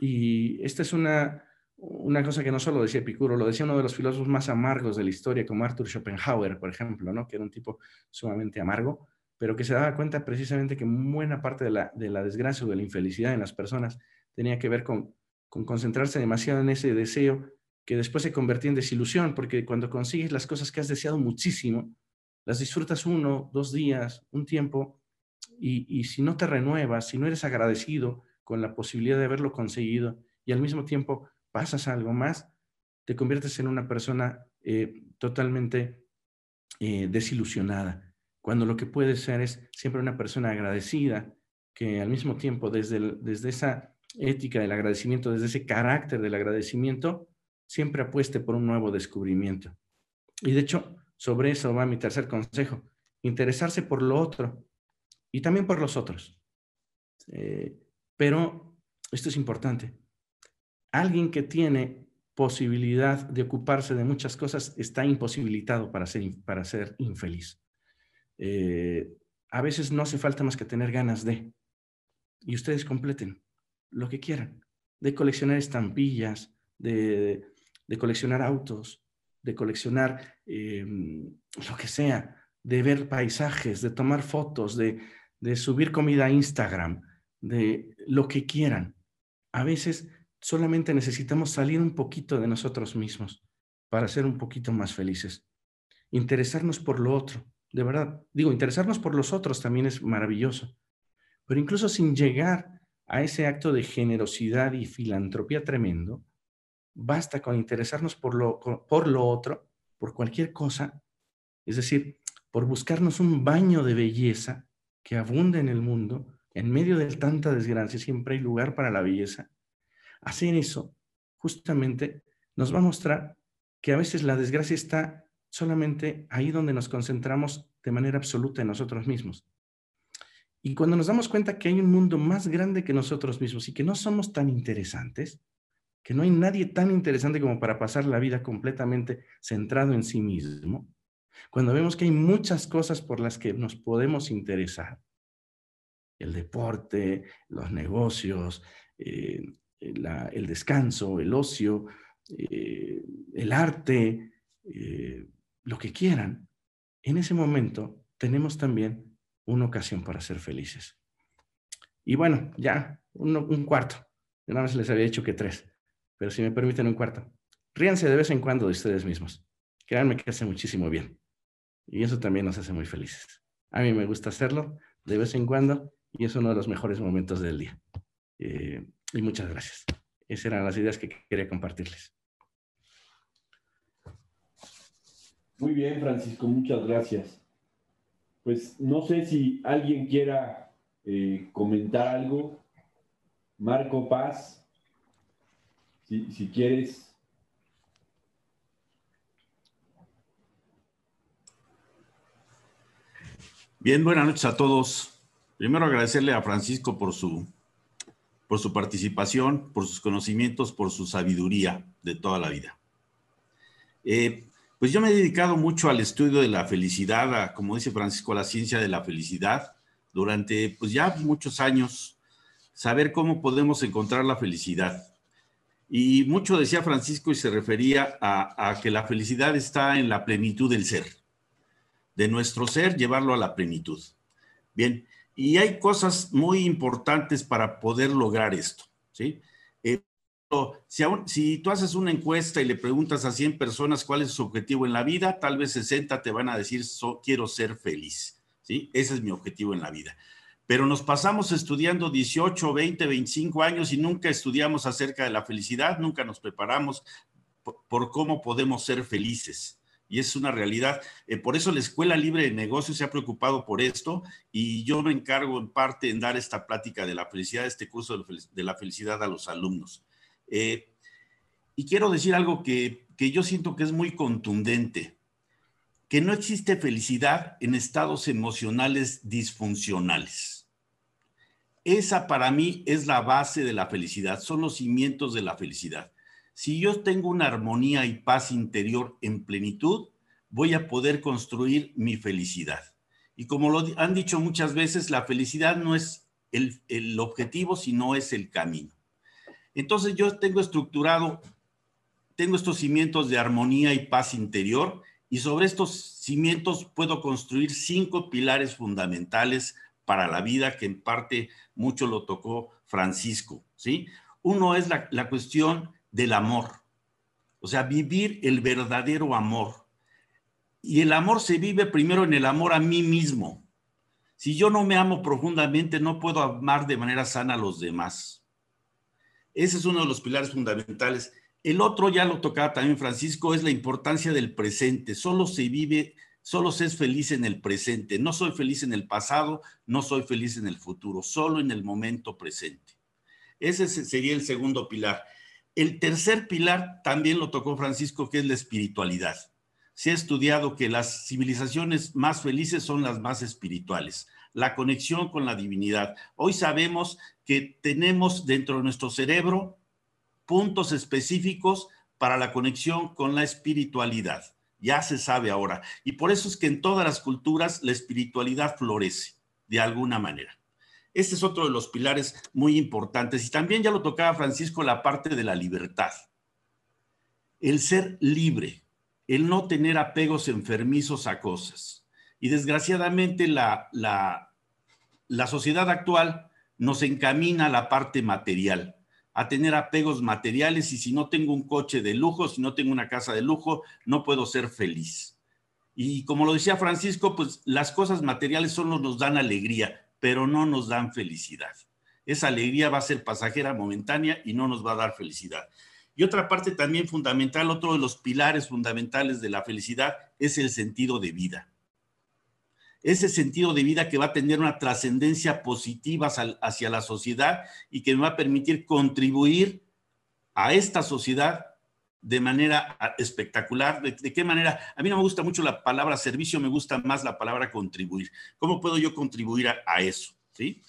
Y esta es una, una cosa que no solo decía Epicuro, lo decía uno de los filósofos más amargos de la historia, como Arthur Schopenhauer, por ejemplo, ¿no? que era un tipo sumamente amargo, pero que se daba cuenta precisamente que buena parte de la, de la desgracia o de la infelicidad en las personas tenía que ver con, con concentrarse demasiado en ese deseo que después se convertía en desilusión, porque cuando consigues las cosas que has deseado muchísimo, las disfrutas uno, dos días, un tiempo, y, si no te renuevas, si no eres agradecido con la posibilidad de haberlo conseguido, y al mismo tiempo pasas algo más, te conviertes en una persona eh, totalmente eh, desilusionada, cuando lo que puedes ser es siempre una persona agradecida, que al mismo tiempo desde, desde esa ética del agradecimiento, desde ese carácter del agradecimiento, siempre apueste por un nuevo descubrimiento. Y de hecho, sobre eso va mi tercer consejo, interesarse por lo otro y también por los otros. Eh, pero esto es importante. Alguien que tiene posibilidad de ocuparse de muchas cosas está imposibilitado para ser, para ser infeliz. Eh, a veces no hace falta más que tener ganas de. Y ustedes completen lo que quieran, de coleccionar estampillas, de, de coleccionar autos, de coleccionar em, lo que sea, de ver paisajes, de tomar fotos, de, de subir comida a Instagram, de lo que quieran. A veces solamente necesitamos salir un poquito de nosotros mismos para ser un poquito más felices. Interesarnos por lo otro, de verdad. Digo, interesarnos por los otros también es maravilloso, pero incluso sin llegar a ese acto de generosidad y filantropía tremendo, basta con interesarnos por lo, por lo otro, por cualquier cosa, es decir, por buscarnos un baño de belleza que abunda en el mundo, en medio de tanta desgracia siempre hay lugar para la belleza. Hacer eso justamente nos va a mostrar que a veces la desgracia está solamente ahí donde nos concentramos de manera absoluta en nosotros mismos. Y cuando nos damos cuenta que hay un mundo más grande que nosotros mismos y que no somos tan interesantes, que no hay nadie tan interesante como para pasar la vida completamente centrado en sí mismo, cuando vemos que hay muchas cosas por las que nos podemos interesar, el deporte, los negocios, eh, el descanso, el ocio, eh, el arte, eh, lo que quieran, en ese momento tenemos también una ocasión para ser felices. Y bueno, ya, un cuarto. Yo nada más les había dicho que tres pero si me permiten un cuarto. Ríanse de vez en cuando de ustedes mismos. Créanme que hace muchísimo bien. Y eso también nos hace muy felices. A mí me gusta hacerlo de vez en cuando y es uno de los mejores momentos del día. Eh, y muchas gracias. Esas eran las ideas que quería compartirles.
Muy bien, Francisco, muchas gracias. Pues no sé si alguien quiera eh, comentar algo. Marco Paz, si, quieres.
Bien, buenas noches a todos. Primero agradecerle a Francisco por su, por su participación, por sus conocimientos, por su sabiduría de toda la vida. Eh, pues yo me he dedicado mucho al estudio de la felicidad, como dice Francisco, a la ciencia de la felicidad, durante pues ya muchos años, saber cómo podemos encontrar la felicidad. Y mucho decía Francisco y se refería a, que la felicidad está en la plenitud del ser, de nuestro ser, llevarlo a la plenitud. Bien, y hay cosas muy importantes para poder lograr esto, ¿sí? Eh, si, si, tú haces una encuesta y le preguntas a 100 personas cuál es su objetivo en la vida, tal vez 60 te van a decir, quiero ser feliz, ¿sí? Ese es mi objetivo en la vida. pero nos pasamos estudiando 18, 20, 25 años y nunca estudiamos acerca de la felicidad, nunca nos preparamos por, cómo podemos ser felices. Y es una realidad. Eh, por eso la Escuela Libre de Negocios se ha preocupado por esto y yo me encargo en parte en dar esta plática de la felicidad, este curso de la felicidad a los alumnos. Eh, y quiero decir algo que, que yo siento que es muy contundente, que no existe felicidad en estados emocionales disfuncionales. Esa para mí es la base de la felicidad, son los cimientos de la felicidad. Si yo tengo una armonía y paz interior en plenitud, voy a poder construir mi felicidad. Y como lo han dicho muchas veces, la felicidad no es el, objetivo, sino es el camino. Entonces yo tengo estructurado, tengo estos cimientos de armonía y paz interior y sobre estos cimientos puedo construir cinco pilares fundamentales para la vida, que en parte mucho lo tocó Francisco, ¿sí? Uno es la cuestión del amor, o sea, vivir el verdadero amor. Y el amor se vive primero en el amor a mí mismo. Si yo no me amo profundamente, no puedo amar de manera sana a los demás. Ese es uno de los pilares fundamentales. El otro, ya lo tocaba también Francisco, es la importancia del presente. Solo se vive Solo se es feliz en el presente. No soy feliz en el pasado, no soy feliz en el futuro, solo en el momento presente. Ese sería el segundo pilar. El tercer pilar también lo tocó Francisco, que es la espiritualidad. Se ha estudiado que las civilizaciones más felices son las más espirituales, la conexión con la divinidad. Hoy sabemos que tenemos dentro de nuestro cerebro puntos específicos para la conexión con la espiritualidad. Ya se sabe ahora. Y por eso es que en todas las culturas la espiritualidad florece de alguna manera. Este es otro de los pilares muy importantes. Y también ya lo tocaba Francisco la parte de la libertad. El ser libre, el no tener apegos enfermizos a cosas. Y desgraciadamente la, la, la sociedad actual nos encamina a la parte material a tener apegos materiales y si no tengo un coche de lujo, si no tengo una casa de lujo, no puedo ser feliz. Y como lo decía Francisco, pues las cosas materiales solo nos dan alegría, pero no nos dan felicidad. Esa alegría va a ser pasajera, momentánea y no nos va a dar felicidad. Y otra parte también fundamental, otro de los pilares fundamentales de la felicidad es el sentido de vida ese sentido de vida que va a tener una trascendencia positiva hacia la sociedad y que me va a permitir contribuir a esta sociedad de manera ah, espectacular. ¿De, qué manera? A mí no me gusta mucho la palabra servicio, me gusta más la palabra contribuir. ¿Cómo puedo yo contribuir a, eso? ¿Sí?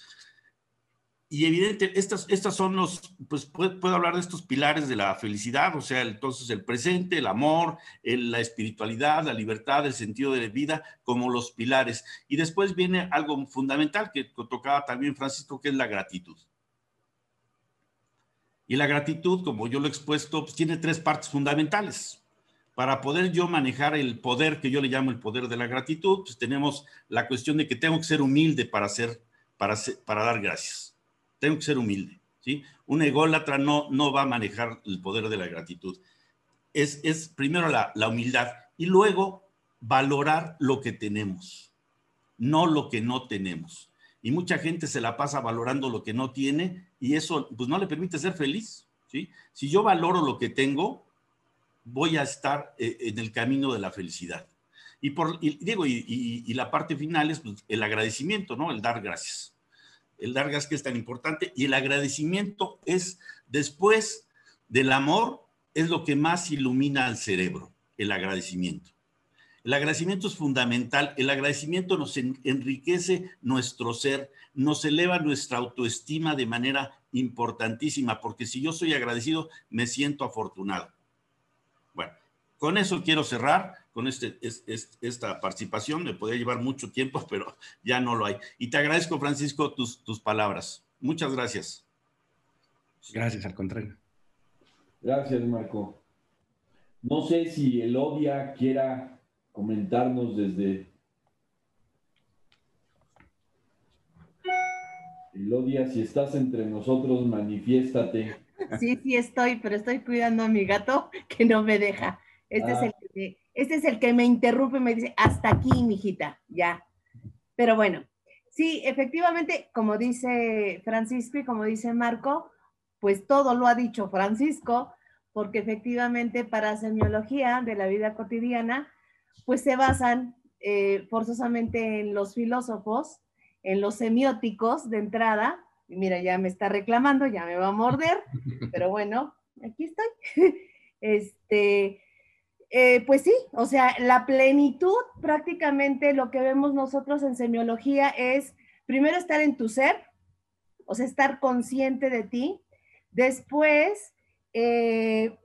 y evidente, estas, estas son los, pues puedo, hablar de estos pilares de la felicidad, o sea, entonces el presente, el amor, la espiritualidad, la libertad, el sentido de vida, como los pilares. Y después viene algo fundamental que tocaba también Francisco, que es la gratitud. Y la gratitud, como yo lo he expuesto, pues tiene tres partes fundamentales. Para poder yo manejar el poder que yo le llamo el poder de la gratitud, pues tenemos la cuestión de que tengo que ser humilde para, hacer, para, dar gracias tengo que ser humilde, ¿sí? Un ególatra no, no va a manejar el poder de la gratitud. Es, es primero la humildad y luego valorar lo que tenemos, no lo que no tenemos. Y mucha gente se la pasa valorando lo que no tiene y eso pues no le permite ser feliz, ¿sí? Si yo valoro lo que tengo, voy a estar eh, en el camino de la felicidad. Y, por, digo, y, y, la parte final es pues, el agradecimiento, ¿no? El dar gracias el dar gas que es tan importante y el agradecimiento es después del amor es lo que más ilumina al cerebro, el agradecimiento. El agradecimiento es fundamental, el agradecimiento nos enriquece nuestro ser, nos eleva nuestra autoestima de manera importantísima, porque si yo soy agradecido, me siento afortunado. Bueno, con eso quiero cerrar con este, esta participación. Me podría llevar mucho tiempo, pero ya no lo hay. Y te agradezco, Francisco, tus, tus palabras. Muchas gracias.
Gracias, al contrario.
Gracias, Marco. No sé si Elodia quiera comentarnos desde... Elodia, si estás entre nosotros, manifiéstate.
Sí, sí estoy, pero estoy cuidando a mi gato que no me deja. Este es ah. el este es el que me interrumpe y me dice, hasta aquí, mijita, ya. Pero bueno, Sí, efectivamente, como dice Francisco y como dice Marco, pues todo lo ha dicho Francisco, porque efectivamente para semiología de la vida cotidiana, pues se basan eh, forzosamente en los filósofos, en los semióticos de entrada. Mira, ya me está reclamando, ya me va a morder, pero bueno, aquí estoy. Este, eh, pues sí, o sea, la plenitud prácticamente lo que vemos nosotros en semiología es primero estar en tu ser, o sea, estar consciente de ti. Después, eh,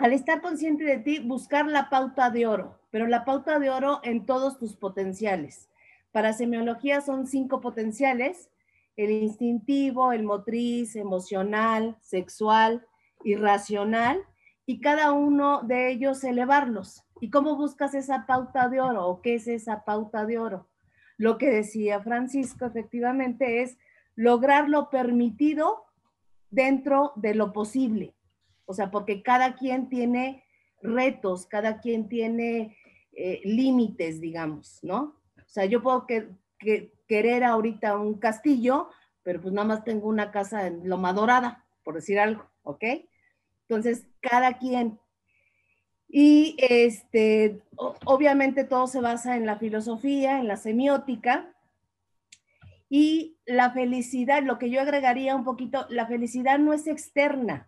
al estar consciente de ti, buscar la pauta de oro, pero la pauta de oro en todos tus potenciales. Para semiología son cinco potenciales, el instintivo, el motriz, emocional, sexual y racional y cada uno de ellos elevarlos. ¿Y cómo buscas esa pauta de oro o qué es esa pauta de oro? Lo que decía Francisco efectivamente es lograr lo permitido dentro de lo posible. O sea, porque cada quien tiene retos, cada quien tiene eh, límites, digamos, ¿no? O sea, yo puedo querer ahorita un castillo, pero pues nada más tengo una casa en Loma Dorada, por decir algo, ¿ok? Entonces, cada quien. Y este, obviamente todo se basa en la filosofía, en la semiótica. Y la felicidad, lo que yo agregaría un poquito, la felicidad no es externa.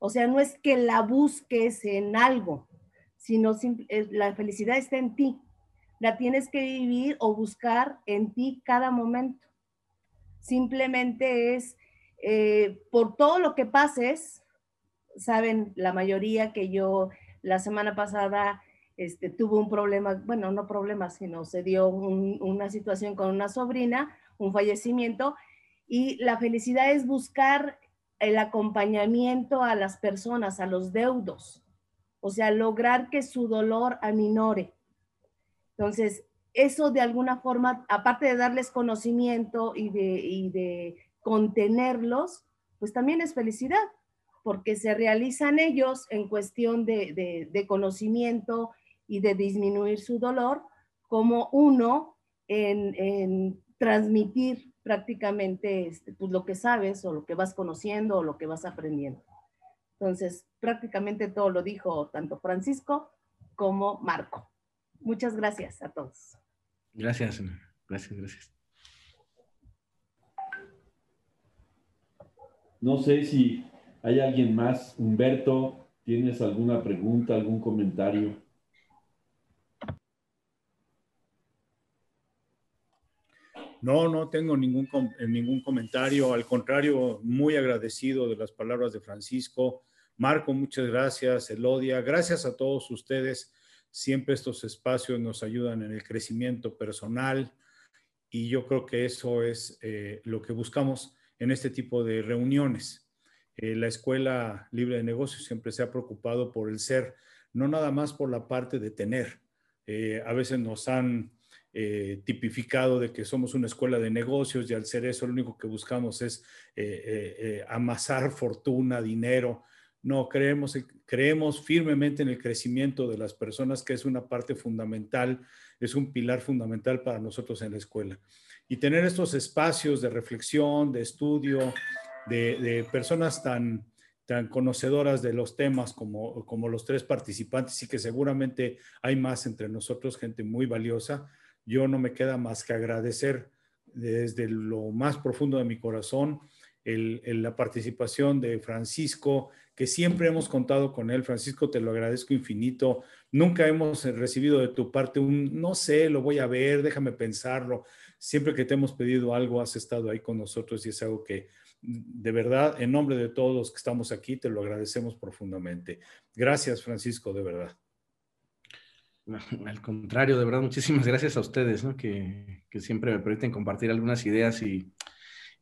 O sea, no es que la busques en algo, sino la felicidad está en ti. La tienes que vivir o buscar en ti cada momento. Simplemente es eh, por todo lo que pases, saben la mayoría que yo la semana pasada este, tuve un problema, bueno, no problema, sino se dio una situación con una sobrina, un fallecimiento, y la felicidad es buscar el acompañamiento a las personas, a los deudos, o sea, lograr que su dolor aminore. Entonces, eso de alguna forma, aparte de darles conocimiento y de, y de contenerlos, pues también es felicidad, porque se realizan ellos en cuestión de, conocimiento y de disminuir su dolor, como uno en, transmitir prácticamente este, pues, lo que sabes o lo que vas conociendo o lo que vas aprendiendo. Entonces, prácticamente todo lo dijo tanto Francisco como Marco. Muchas gracias a todos.
Gracias, gracias, gracias.
No sé si ¿Hay alguien más? Humberto, ¿tienes alguna pregunta, algún comentario?
No, no tengo ningún, eh, ningún comentario. Al contrario, muy agradecido de las palabras de Francisco. Marco, muchas gracias. Elodia, gracias a todos ustedes. Siempre estos espacios nos ayudan en el crecimiento personal y yo creo que eso es eh, lo que buscamos en este tipo de reuniones. Eh, la Escuela Libre de Negocios siempre se ha preocupado por el ser, no nada más por la parte de tener. A veces nos han eh, tipificado de que somos una escuela de negocios y al ser eso lo único que buscamos es amasar fortuna, dinero. No, creemos, creemos firmemente en el crecimiento de las personas, que es una parte fundamental, es un pilar fundamental para nosotros en la escuela. Y tener estos espacios de reflexión, de estudio, de, personas tan, tan conocedoras de los temas como, como los tres participantes y que seguramente hay más entre nosotros, gente muy valiosa. Yo no me queda más que agradecer desde lo más profundo de mi corazón el, la participación de Francisco, que siempre hemos contado con él. Francisco, te lo agradezco infinito. Nunca hemos recibido de tu parte un, no sé, lo voy a ver, déjame pensarlo. Siempre que te hemos pedido algo, has estado ahí con nosotros y es algo que de verdad, en nombre de todos los que estamos aquí, te lo agradecemos profundamente. Gracias, Francisco, de verdad.
Al contrario, de verdad, muchísimas gracias a ustedes, ¿no? que, siempre me permiten compartir algunas ideas y,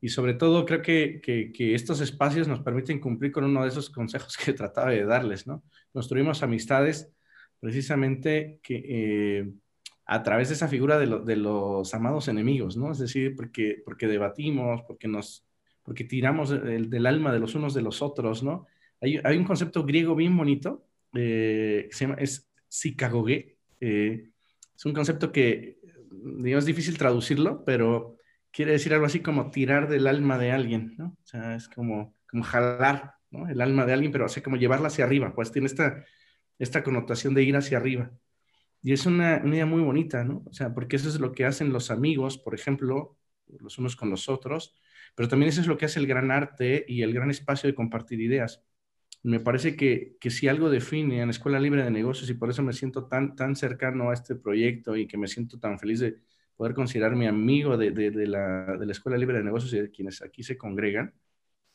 y sobre todo creo que, que, estos espacios nos permiten cumplir con uno de esos consejos que trataba de darles. ¿no? Construimos amistades precisamente que, eh, a través de esa figura de, de, los amados enemigos, ¿no? es decir, porque, porque debatimos, porque nos porque tiramos del, alma de los unos de los otros, ¿no? Hay, hay un concepto griego bien bonito, eh, que se llama, es psicagogue, eh, es un concepto que digamos, difícil traducirlo, pero quiere decir algo así como tirar del alma de alguien, ¿no? O sea, es como, como jalar, ¿no? El alma de alguien, pero así como llevarla hacia arriba, pues tiene esta, esta connotación de ir hacia arriba. Y es una, una idea muy bonita, ¿no? O sea, porque eso es lo que hacen los amigos, por ejemplo, los unos con los otros, pero también eso es lo que hace el gran arte y el gran espacio de compartir ideas. Me parece que, que si algo define la Escuela Libre de Negocios y por eso me siento tan, tan cercano a este proyecto y que me siento tan feliz de poder considerarme amigo de, de, la, de la Escuela Libre de Negocios y de quienes aquí se congregan,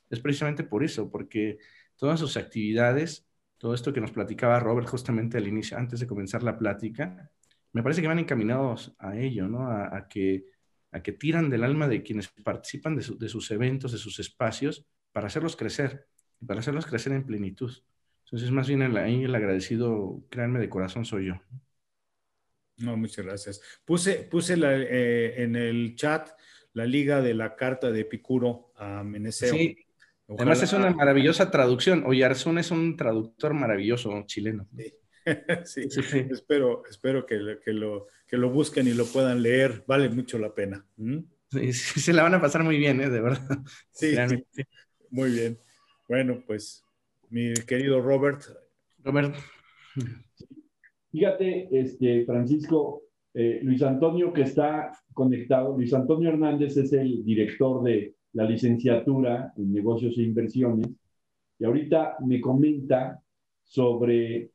es precisamente por eso, porque todas sus actividades, todo esto que nos platicaba Robert justamente al inicio, antes de comenzar la plática, me parece que van encaminados a ello, ¿no? A, a que a que tiran del alma de quienes participan de, su, de, sus eventos, de sus espacios, para hacerlos crecer, para hacerlos crecer en plenitud. Entonces, más bien el, agradecido, créanme, de corazón soy yo.
No, muchas gracias. Puse, puse la, eh, en el chat la liga de la carta de Epicuro a Meneceo.
Sí. Ojalá... Además es una maravillosa traducción. Oyarzún es un traductor maravilloso chileno.
Sí. sí, sí, sí, Espero, espero que, que, lo, que lo busquen y lo puedan leer. Vale mucho la pena. ¿Mm?
Sí, se la van a pasar muy bien, ¿eh? de verdad.
Sí, muy bien. Bueno, pues, mi querido Robert.
Robert.
Fíjate, este, Francisco, eh, Luis Antonio que está conectado, Luis Antonio Hernández es el director de la licenciatura en negocios e inversiones, y ahorita me comenta sobre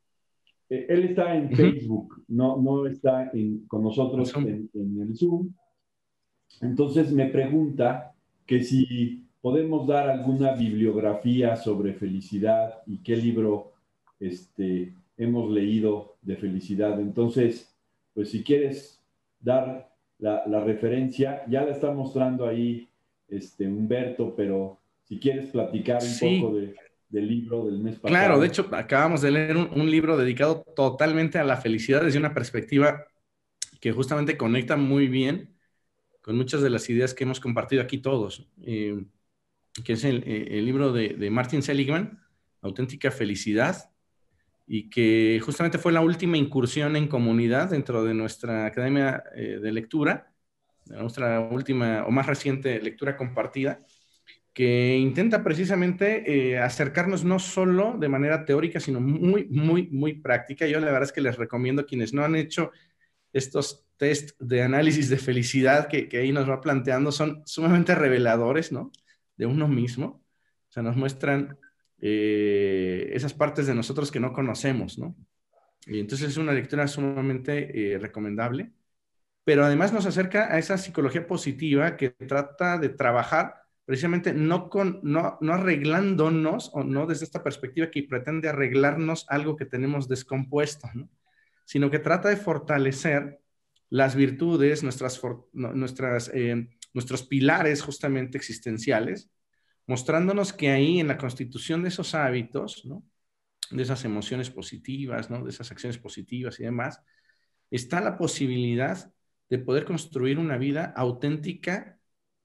él está en Facebook, no, no está en, con nosotros en, en, el Zoom. Entonces me pregunta que si podemos dar alguna bibliografía sobre felicidad y qué libro este, hemos leído de felicidad. Entonces, pues si quieres dar la, la referencia, ya la está mostrando ahí este, Humberto, pero si quieres platicar un sí. poco de del libro del mes pasado.
Claro, de hecho, acabamos de leer un, un, libro dedicado totalmente a la felicidad desde una perspectiva que justamente conecta muy bien con muchas de las ideas que hemos compartido aquí todos, eh, que es el, el libro de, de, Martin Seligman, Auténtica Felicidad, y que justamente fue la última incursión en comunidad dentro de nuestra academia eh, de lectura, nuestra última o más reciente lectura compartida, que intenta precisamente eh, acercarnos no solo de manera teórica, sino muy, muy, muy práctica. Yo la verdad es que les recomiendo a quienes no han hecho estos test de análisis de felicidad que, que ahí nos va planteando, son sumamente reveladores, ¿no? De uno mismo. O sea, nos muestran eh, esas partes de nosotros que no conocemos, ¿no? Y entonces es una lectura sumamente eh, recomendable, pero además nos acerca a esa psicología positiva que trata de trabajar precisamente no, con, no, no arreglándonos o no desde esta perspectiva que pretende arreglarnos algo que tenemos descompuesto, ¿no? sino que trata de fortalecer las virtudes, nuestras, nuestras, eh, nuestros pilares justamente existenciales, mostrándonos que ahí en la constitución de esos hábitos, ¿no? de esas emociones positivas, ¿no? de esas acciones positivas y demás, está la posibilidad de poder construir una vida auténtica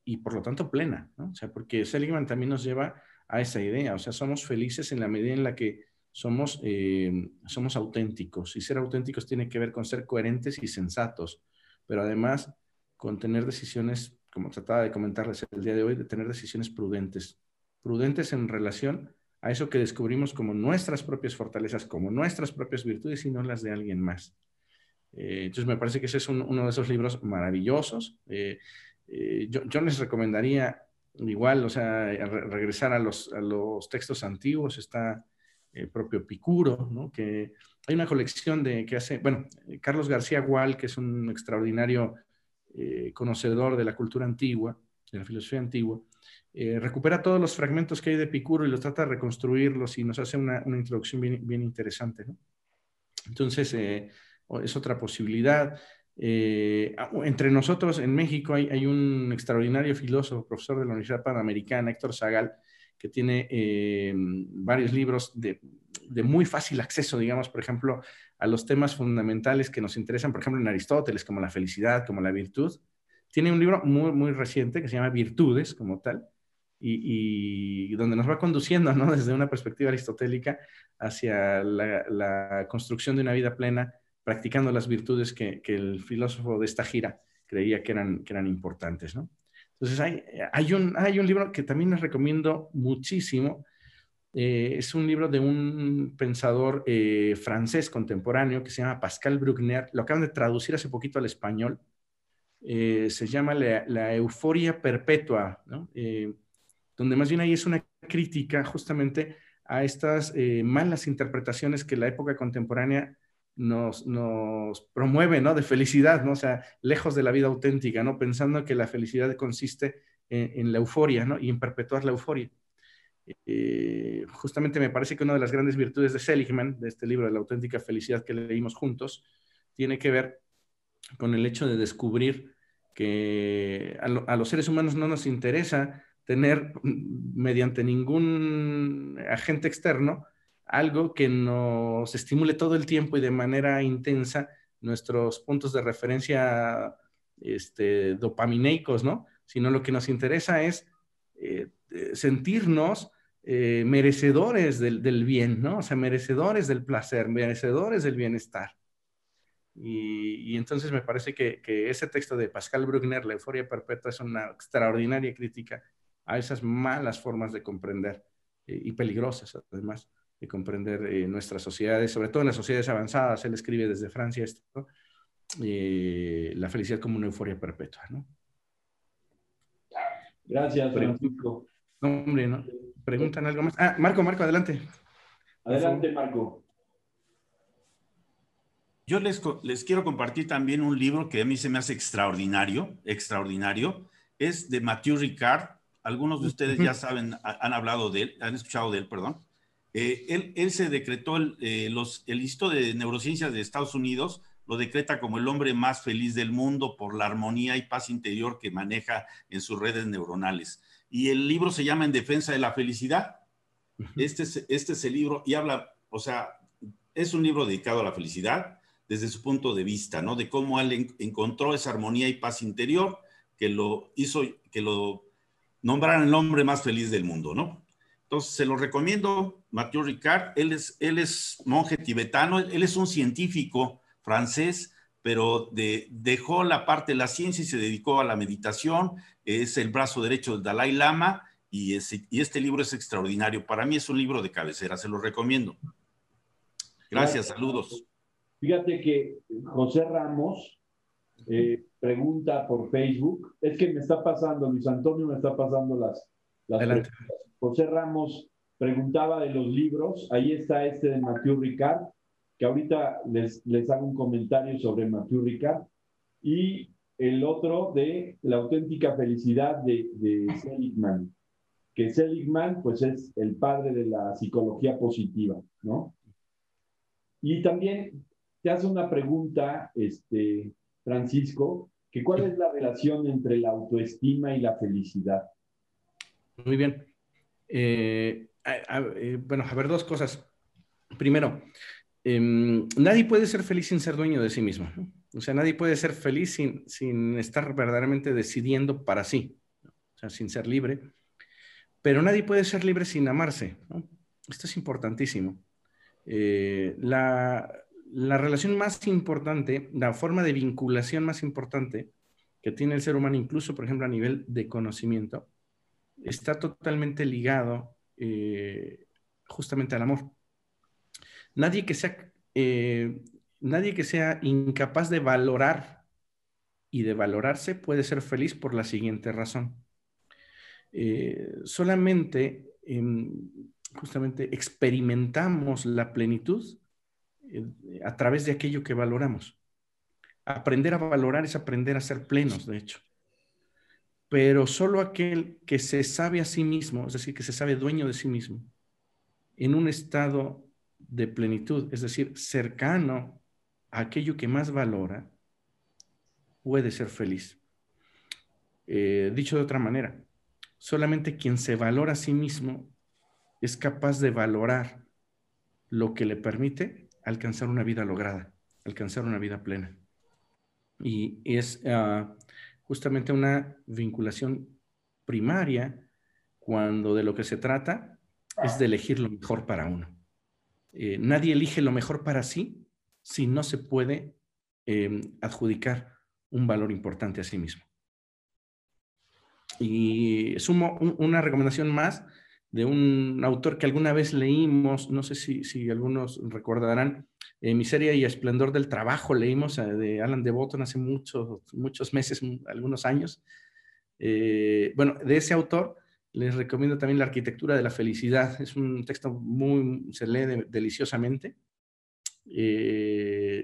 y por lo tanto plena. O sea, porque Seligman también nos lleva a esa idea, o sea, somos felices en la medida en la que somos, eh, somos auténticos y ser auténticos tiene que ver con ser coherentes y sensatos, pero además con tener decisiones, como trataba de comentarles el día de hoy, de tener decisiones prudentes, prudentes en relación a eso que descubrimos como nuestras propias fortalezas, como nuestras propias virtudes y no las de alguien más. Eh, entonces me parece que ese es un, uno de esos libros maravillosos. Eh, eh, yo, les recomendaría igual, o sea, re regresar a los, a los, textos antiguos, está el propio Picuro, ¿no? Que hay una colección de que hace, bueno, Carlos García Gual, que es un extraordinario eh, conocedor de la cultura antigua, de la filosofía antigua, eh, recupera todos los fragmentos que hay de Picuro y los trata de reconstruirlos y nos hace una, introducción bien, interesante. Entonces, eh, es otra posibilidad. Eh, entre nosotros en México hay, un extraordinario filósofo, profesor de la Universidad Panamericana, Héctor Zagal, que tiene varios libros de, de, muy fácil acceso, digamos, por ejemplo, a los temas fundamentales que nos interesan, por ejemplo, en Aristóteles, como la felicidad, como la virtud. Tiene un libro muy, muy reciente que se llama Virtudes, como tal, y, donde nos va conduciendo, ¿no? Desde una perspectiva aristotélica hacia la, construcción de una vida plena practicando las virtudes que, el filósofo de esta gira creía que eran, que eran importantes, ¿no? Entonces hay, hay, un, hay un libro que también les recomiendo muchísimo, eh, es un libro de un pensador eh, francés contemporáneo que se llama Pascal Bruckner. Lo acaban de traducir hace poquito al español. Eh, se llama La, euforia perpetua, donde más bien ahí es una crítica justamente a estas malas interpretaciones que la época contemporánea nos, promueve, ¿no? De felicidad, ¿no? O sea, lejos de la vida auténtica, ¿no? Pensando que la felicidad consiste en, en la euforia, ¿no? Y en perpetuar la euforia. Eh, justamente me parece que una de las grandes virtudes de Seligman, de este libro de la auténtica felicidad que leímos juntos, tiene que ver con el hecho de descubrir que a, los seres humanos no nos interesa tener mediante ningún agente externo algo que nos estimule todo el tiempo y de manera intensa nuestros puntos de referencia este, dopamineicos, ¿no? Sino lo que nos interesa es eh, sentirnos eh, merecedores del, bien, ¿no? O sea, merecedores del placer, merecedores del bienestar. Y, entonces me parece que, ese texto de Pascal Bruckner, La euforia perpetua, es una extraordinaria crítica a esas malas formas de comprender eh, y peligrosas, además, de comprender eh, nuestras sociedades, sobre todo en las sociedades avanzadas. Él escribe desde Francia esto, la felicidad como una euforia perpetua, ¿no?
Gracias, Francisco.
Hombre, ¿no? ¿Preguntan algo más? Ah, Marco, Marco, adelante.
Adelante, Marco.
Yo les, les, quiero compartir también un libro que a mí se me hace extraordinario, extraordinario. Es de Mathieu Ricard. Algunos de ustedes ya saben, han hablado de él, han escuchado de él, perdón. Eh, él, él, se decretó el, eh, los, el Instituto de Neurociencias de Estados Unidos, lo decreta como el hombre más feliz del mundo por la armonía y paz interior que maneja en sus redes neuronales y el libro se llama En defensa de la felicidad. Este es, este es el libro y habla, o sea, es un libro dedicado a la felicidad desde su punto de vista, ¿no? De cómo él encontró esa armonía y paz interior que lo hizo, que lo nombraran el hombre más feliz del mundo, ¿no? Entonces, se lo recomiendo, Mathieu Ricard, él es, él es monje tibetano, él es un científico francés, pero dejó la parte de la ciencia y se dedicó a la meditación es el brazo derecho del Dalai Lama y, y este libro es extraordinario. Para mí es un libro de cabecera, se lo recomiendo. Gracias, saludos.
Fíjate que José Ramos eh, pregunta por Facebook, es que me está pasando, Luis Antonio me está pasando las, las José Ramos preguntaba de los libros, ahí está este de Mathieu Ricard, que ahorita les, les hago un comentario sobre Mathieu Ricard, y el otro de la auténtica felicidad de, de Seligman, que Seligman pues es el padre de la psicología positiva, ¿no? Y también te hace una pregunta, este, Francisco, que cuál es la relación entre la autoestima y la felicidad.
Muy bien. Eh, eh, bueno, a ver, dos cosas. Primero, em, nadie puede ser feliz sin ser dueño de sí mismo. O sea, nadie puede ser feliz sin, estar verdaderamente decidiendo para sí, o sea, sin ser libre. Pero nadie puede ser libre sin amarse. Esto es importantísimo. Eh, la, la relación más importante, la forma de vinculación más importante que tiene el ser humano, incluso, por ejemplo, a nivel de conocimiento, está totalmente ligado eh, justamente al amor. Nadie que sea eh, nadie que sea incapaz de valorar y de valorarse puede ser feliz por la siguiente razón. Eh, solamente em, justamente experimentamos la plenitud eh, a través de aquello que valoramos. Aprender a valorar es aprender a ser plenos, de hecho. Pero solo aquel que se sabe a sí mismo, es decir, que se sabe dueño de sí mismo, en un estado de plenitud, es decir, cercano aquello que más valora, puede ser feliz. Eh, dicho de otra manera, solamente quien se valora a sí mismo es capaz de valorar lo que le permite alcanzar una vida lograda, alcanzar una vida plena. Y es ah, justamente una vinculación primaria cuando de lo que se trata es de elegir lo mejor para uno. Eh, nadie elige lo mejor para sí si no se puede em, adjudicar un valor importante a sí mismo. Y sumo una recomendación más de un autor que alguna vez leímos, no sé si, algunos recordarán, eh, Miseria y Esplendor del Trabajo, leímos eh, de Alan de Botton hace muchos, muchos meses, algunos años. Bueno, de ese autor les recomiendo también La Arquitectura de la Felicidad. Es un texto muy, se lee deliciosamente. y,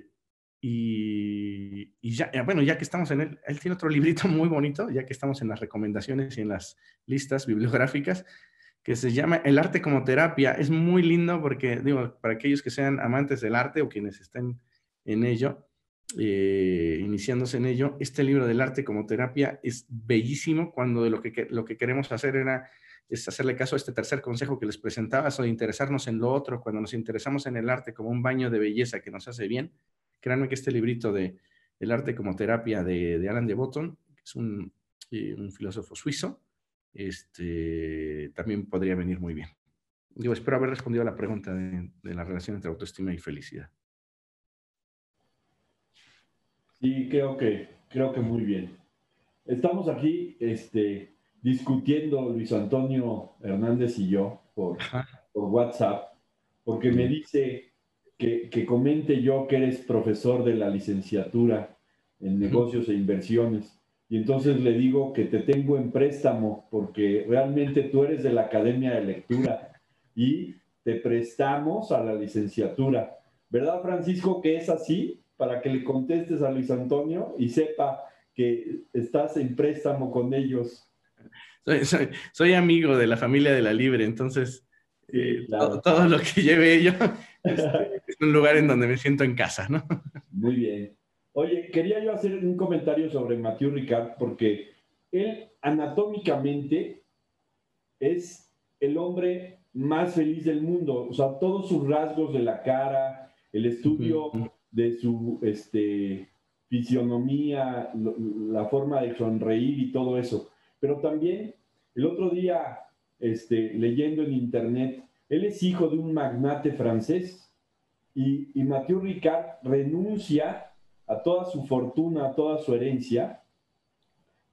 y, ya, bueno, ya que estamos en él, él tiene otro librito muy bonito, ya que estamos en las recomendaciones y en las listas bibliográficas, que se llama El arte como terapia. Es muy lindo porque, digo, para aquellos que sean amantes del arte o quienes estén en ello, eh, iniciándose en ello, este libro del arte como terapia es bellísimo cuando lo que, lo que queremos hacer era es hacerle caso a este tercer consejo que les presentaba, de interesarnos en lo otro, cuando nos interesamos en el arte como un baño de belleza que nos hace bien. Créanme que este librito de El arte como terapia de, Alan de Botton, que es un, eh, un filósofo suizo, este, también podría venir muy bien. Digo, espero haber respondido a la pregunta de, la relación entre autoestima y felicidad.
Sí, creo que, creo que muy bien. Estamos aquí este, discutiendo Luis Antonio Hernández y yo por, por WhatsApp, porque me dice que, que, comente yo que eres profesor de la licenciatura en negocios e inversiones y entonces le digo que te tengo en préstamo porque realmente tú eres de la Academia de Lectura y te prestamos a la licenciatura. ¿Verdad, Francisco, que es así? Para que le contestes a Luis Antonio y sepa que estás en préstamo con ellos.
Soy, amigo de la familia de la Libre, entonces eh, todo, lo que lleve yo este, es un lugar en donde me siento en casa, ¿no?
Muy bien. Oye, quería yo hacer un comentario sobre Mathieu Ricard porque él anatómicamente es el hombre más feliz del mundo. O sea, todos sus rasgos de la cara, el estudio de su este, fisionomía, la forma de sonreír y todo eso. Pero también el otro día, este, leyendo en internet, él es hijo de un magnate francés y, y Mathieu Ricard renuncia a toda su fortuna, a toda su herencia,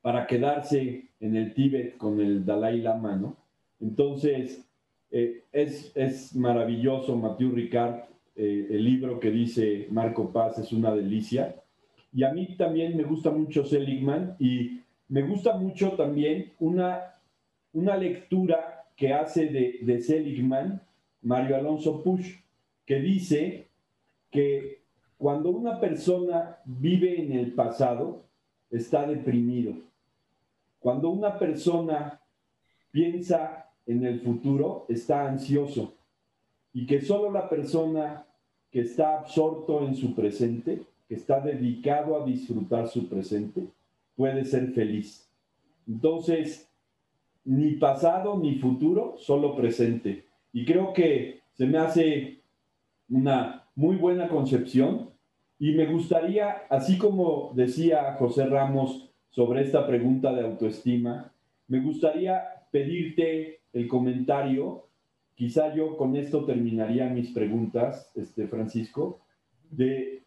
para quedarse en el Tíbet con el Dalai Lama, ¿no? Entonces, eh, es, maravilloso, Mathieu Ricard, eh, el libro que dice Marco Paz es una delicia. Y a mí también me gusta mucho Seligman y me gusta mucho también una, una lectura que hace de, de Seligman Mario Alonso Push, que dice que cuando una persona vive en el pasado, está deprimido. Cuando una persona piensa en el futuro, está ansioso. Y que solo la persona que está absorto en su presente, que está dedicado a disfrutar su presente, puede ser feliz. Entonces, ni pasado ni futuro, solo presente. Y creo que se me hace una muy buena concepción y me gustaría, así como decía José Ramos sobre esta pregunta de autoestima, me gustaría pedirte el comentario, quizá yo con esto terminaría mis preguntas, este, Francisco, de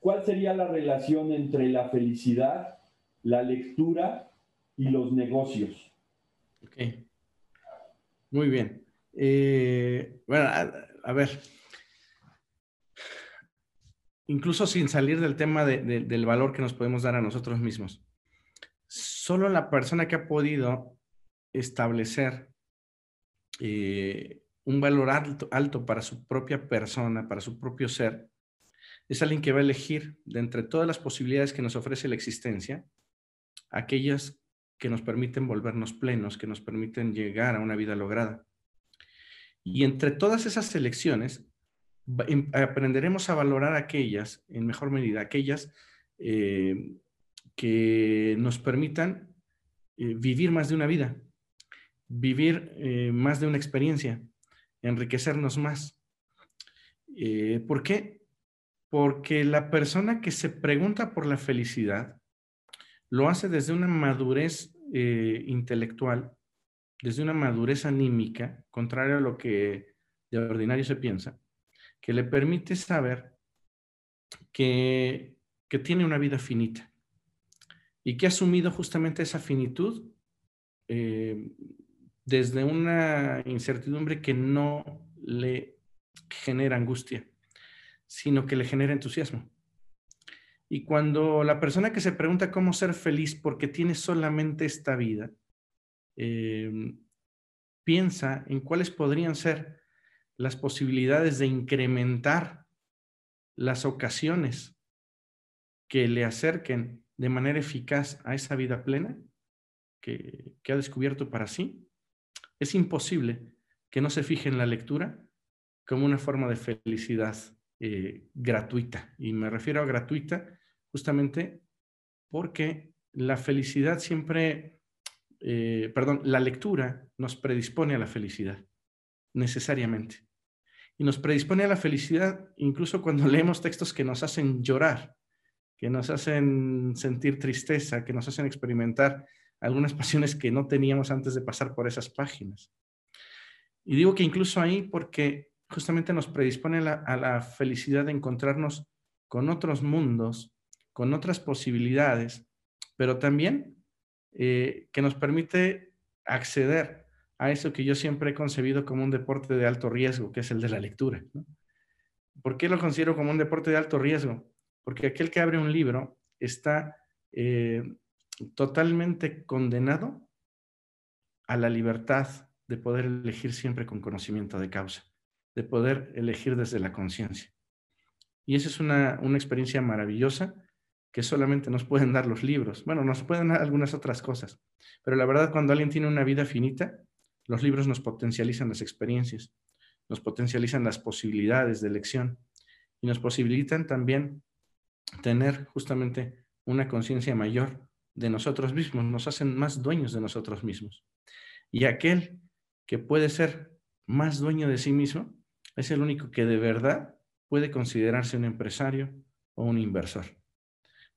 cuál sería la relación entre la felicidad, la lectura y los negocios.
Ok. Muy bien. Eh, bueno, a ver, incluso sin salir del tema del valor que nos podemos dar a nosotros mismos. Solo la persona que ha podido establecer eh, un valor alto, alto para su propia persona, para su propio ser, es alguien que va a elegir de entre todas las posibilidades que nos ofrece la existencia, aquellas que nos permiten volvernos plenos, que nos permiten llegar a una vida lograda. Y entre todas esas elecciones, Em, aprenderemos a valorar aquellas, en mejor medida, aquellas eh, que nos permitan eh, vivir más de una vida, vivir eh, más de una experiencia, enriquecernos más. ¿Por qué? Porque la persona que se pregunta por la felicidad lo hace desde una madurez intelectual, desde una madurez anímica, contrario a lo que de ordinario se piensa que le permite saber que, que tiene una vida finita y que ha asumido justamente esa finitud eh, desde una incertidumbre que no le genera angustia, sino que le genera entusiasmo. Y cuando la persona que se pregunta cómo ser feliz porque tiene solamente esta vida, eh, piensa en cuáles podrían ser las posibilidades de incrementar las ocasiones que le acerquen de manera eficaz a esa vida plena que, ha descubierto para sí, es imposible que no se fije en la lectura como una forma de felicidad eh, gratuita. Y me refiero a gratuita justamente porque la felicidad siempre eh, perdón, la lectura nos predispone a la felicidad, necesariamente. Y nos predispone a la felicidad incluso cuando leemos textos que nos hacen llorar, que nos hacen sentir tristeza, que nos hacen experimentar algunas pasiones que no teníamos antes de pasar por esas páginas. Y digo que incluso ahí porque justamente nos predispone a la felicidad de encontrarnos con otros mundos, con otras posibilidades, pero también eh, que nos permite acceder a eso que yo siempre he concebido como un deporte de alto riesgo, que es el de la lectura. ¿Por qué lo considero como un deporte de alto riesgo? Porque aquel que abre un libro está eh, totalmente condenado a la libertad de poder elegir siempre con conocimiento de causa, de poder elegir desde la conciencia. Y esa es una, una experiencia maravillosa que solamente nos pueden dar los libros. Bueno, nos pueden dar algunas otras cosas, pero la verdad cuando alguien tiene una vida finita, los libros nos potencializan las experiencias, nos potencializan las posibilidades de elección y nos posibilitan también tener justamente una conciencia mayor de nosotros mismos, nos hacen más dueños de nosotros mismos. Y aquel que puede ser más dueño de sí mismo es el único que de verdad puede considerarse un empresario o un inversor.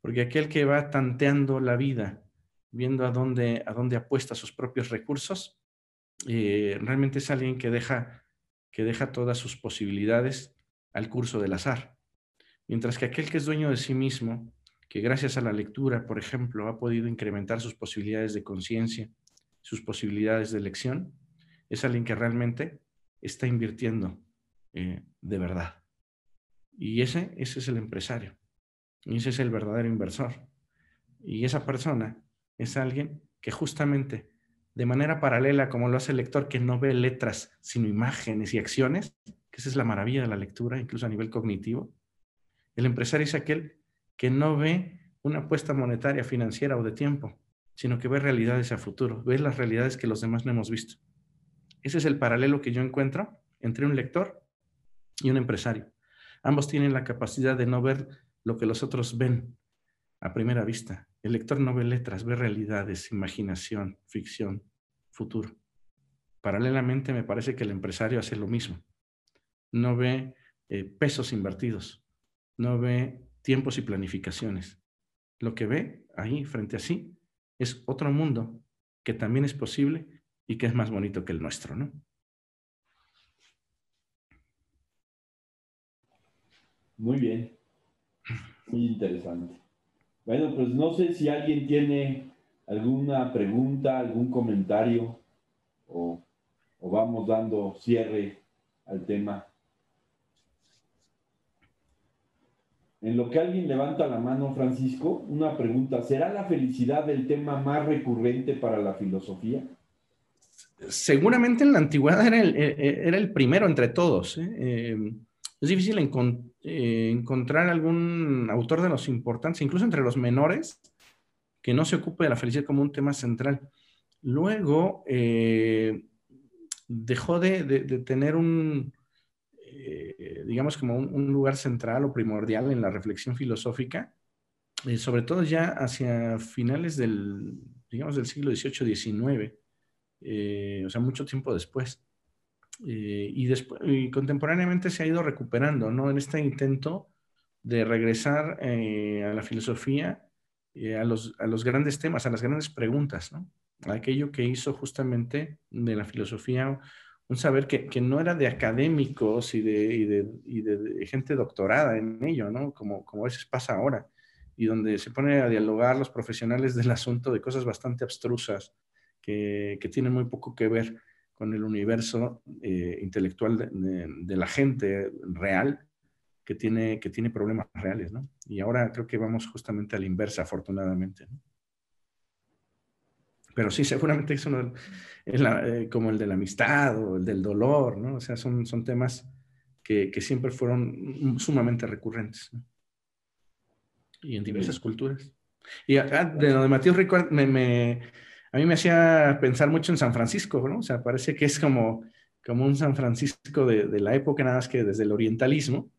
Porque aquel que va tanteando la vida, viendo a dónde, a dónde apuesta sus propios recursos, eh, realmente es alguien que deja, que deja todas sus posibilidades al curso del azar. Mientras que aquel que es dueño de sí mismo, que gracias a la lectura, por ejemplo, ha podido incrementar sus posibilidades de conciencia, sus posibilidades de elección, es alguien que realmente está invirtiendo eh, de verdad. Y ese, ese es el empresario. Y ese es el verdadero inversor. Y esa persona es alguien que justamente de manera paralela, como lo hace el lector que no ve letras, sino imágenes y acciones, que esa es la maravilla de la lectura, incluso a nivel cognitivo, el empresario es aquel que no ve una apuesta monetaria, financiera o de tiempo, sino que ve realidades a futuro, ve las realidades que los demás no hemos visto. Ese es el paralelo que yo encuentro entre un lector y un empresario. Ambos tienen la capacidad de no ver lo que los otros ven a primera vista. El lector no ve letras, ve realidades, imaginación, ficción, futuro. Paralelamente me parece que el empresario hace lo mismo. No ve eh, pesos invertidos, no ve tiempos y planificaciones. Lo que ve ahí frente a sí es otro mundo que también es posible y que es más bonito que el nuestro, ¿no?
Muy bien. Muy interesante. Bueno, pues no sé si alguien tiene alguna pregunta, algún comentario o, vamos dando cierre al tema. En lo que alguien levanta la mano, Francisco, una pregunta. ¿Será la felicidad el tema más recurrente para la filosofía?
Seguramente en la antigüedad era el, e, e, era el primero entre todos. ¿eh? Eh, es difícil eh, encontrar algún autor de los importantes, incluso entre los menores, que no se ocupe de la felicidad como un tema central. Luego eh, dejó de, tener un, eh, digamos, como un, lugar central o primordial en la reflexión filosófica, sobre todo ya hacia finales del, digamos, del siglo XVIII, XIX, o sea, mucho tiempo después. Eh, y, después, y contemporáneamente se ha ido recuperando, ¿no? En este intento de regresar eh, a la filosofía, eh, a, los, a los grandes temas, a las grandes preguntas, ¿no? aquello que hizo justamente de la filosofía un saber que, que no era de académicos y de, y de, y de gente doctorada en ello, ¿no? Como, como a veces pasa ahora, y donde se pone a dialogar los profesionales del asunto de cosas bastante abstrusas que, que tienen muy poco que ver con el universo eh, intelectual de, la gente real que tiene, que tiene problemas reales, ¿no? Y ahora creo que vamos justamente a la inversa, afortunadamente, ¿no? Pero sí, seguramente es la, eh, como el de la amistad o el del dolor, ¿no? O sea, son, son temas que, que siempre fueron sumamente recurrentes. ¿no? Y en diversas sí. culturas. Y acá, de lo de Matías Rico, me, me, a mí me hacía pensar mucho en San Francisco, ¿no? O sea, parece que es como, como un San Francisco de, de la época, nada más que desde el orientalismo.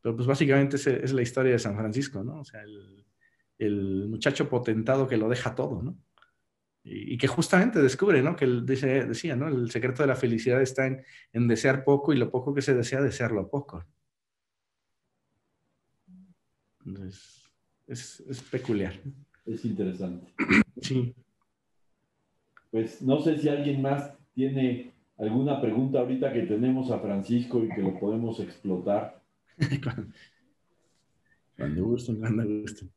Pero pues básicamente es, es la historia de San Francisco, ¿no? O sea, el, el muchacho potentado que lo deja todo, ¿no? Y que justamente descubre, ¿no? Que él dice, decía, ¿no? El secreto de la felicidad está en, en, desear poco y lo poco que se desea, desearlo poco. Entonces, es, es peculiar.
Es interesante.
Sí.
Pues no sé si alguien más tiene alguna pregunta ahorita que tenemos a Francisco y que lo podemos explotar.
cuando gusten, cuando gusten.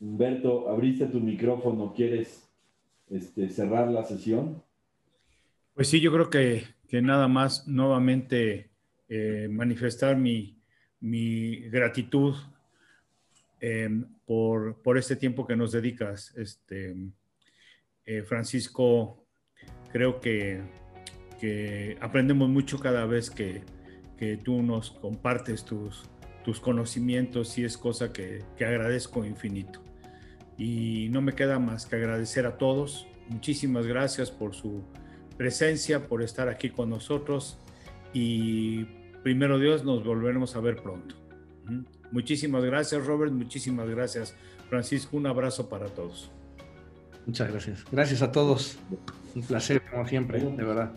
Humberto, abriste tu micrófono, ¿quieres este, cerrar la sesión?
Pues sí, yo creo que, que nada más nuevamente eh, manifestar mi, mi gratitud eh, por, por, este tiempo que nos dedicas. Este, eh, Francisco, creo que, que, aprendemos mucho cada vez que, que tú nos compartes tus, tus, conocimientos y es cosa que, que agradezco infinito y no me queda más que agradecer a todos. Muchísimas gracias por su presencia, por estar aquí con nosotros y primero Dios nos volveremos a ver pronto. Muchísimas gracias Robert, muchísimas gracias Francisco, un abrazo para todos.
Muchas gracias. Gracias a todos. Un placer como siempre, de verdad.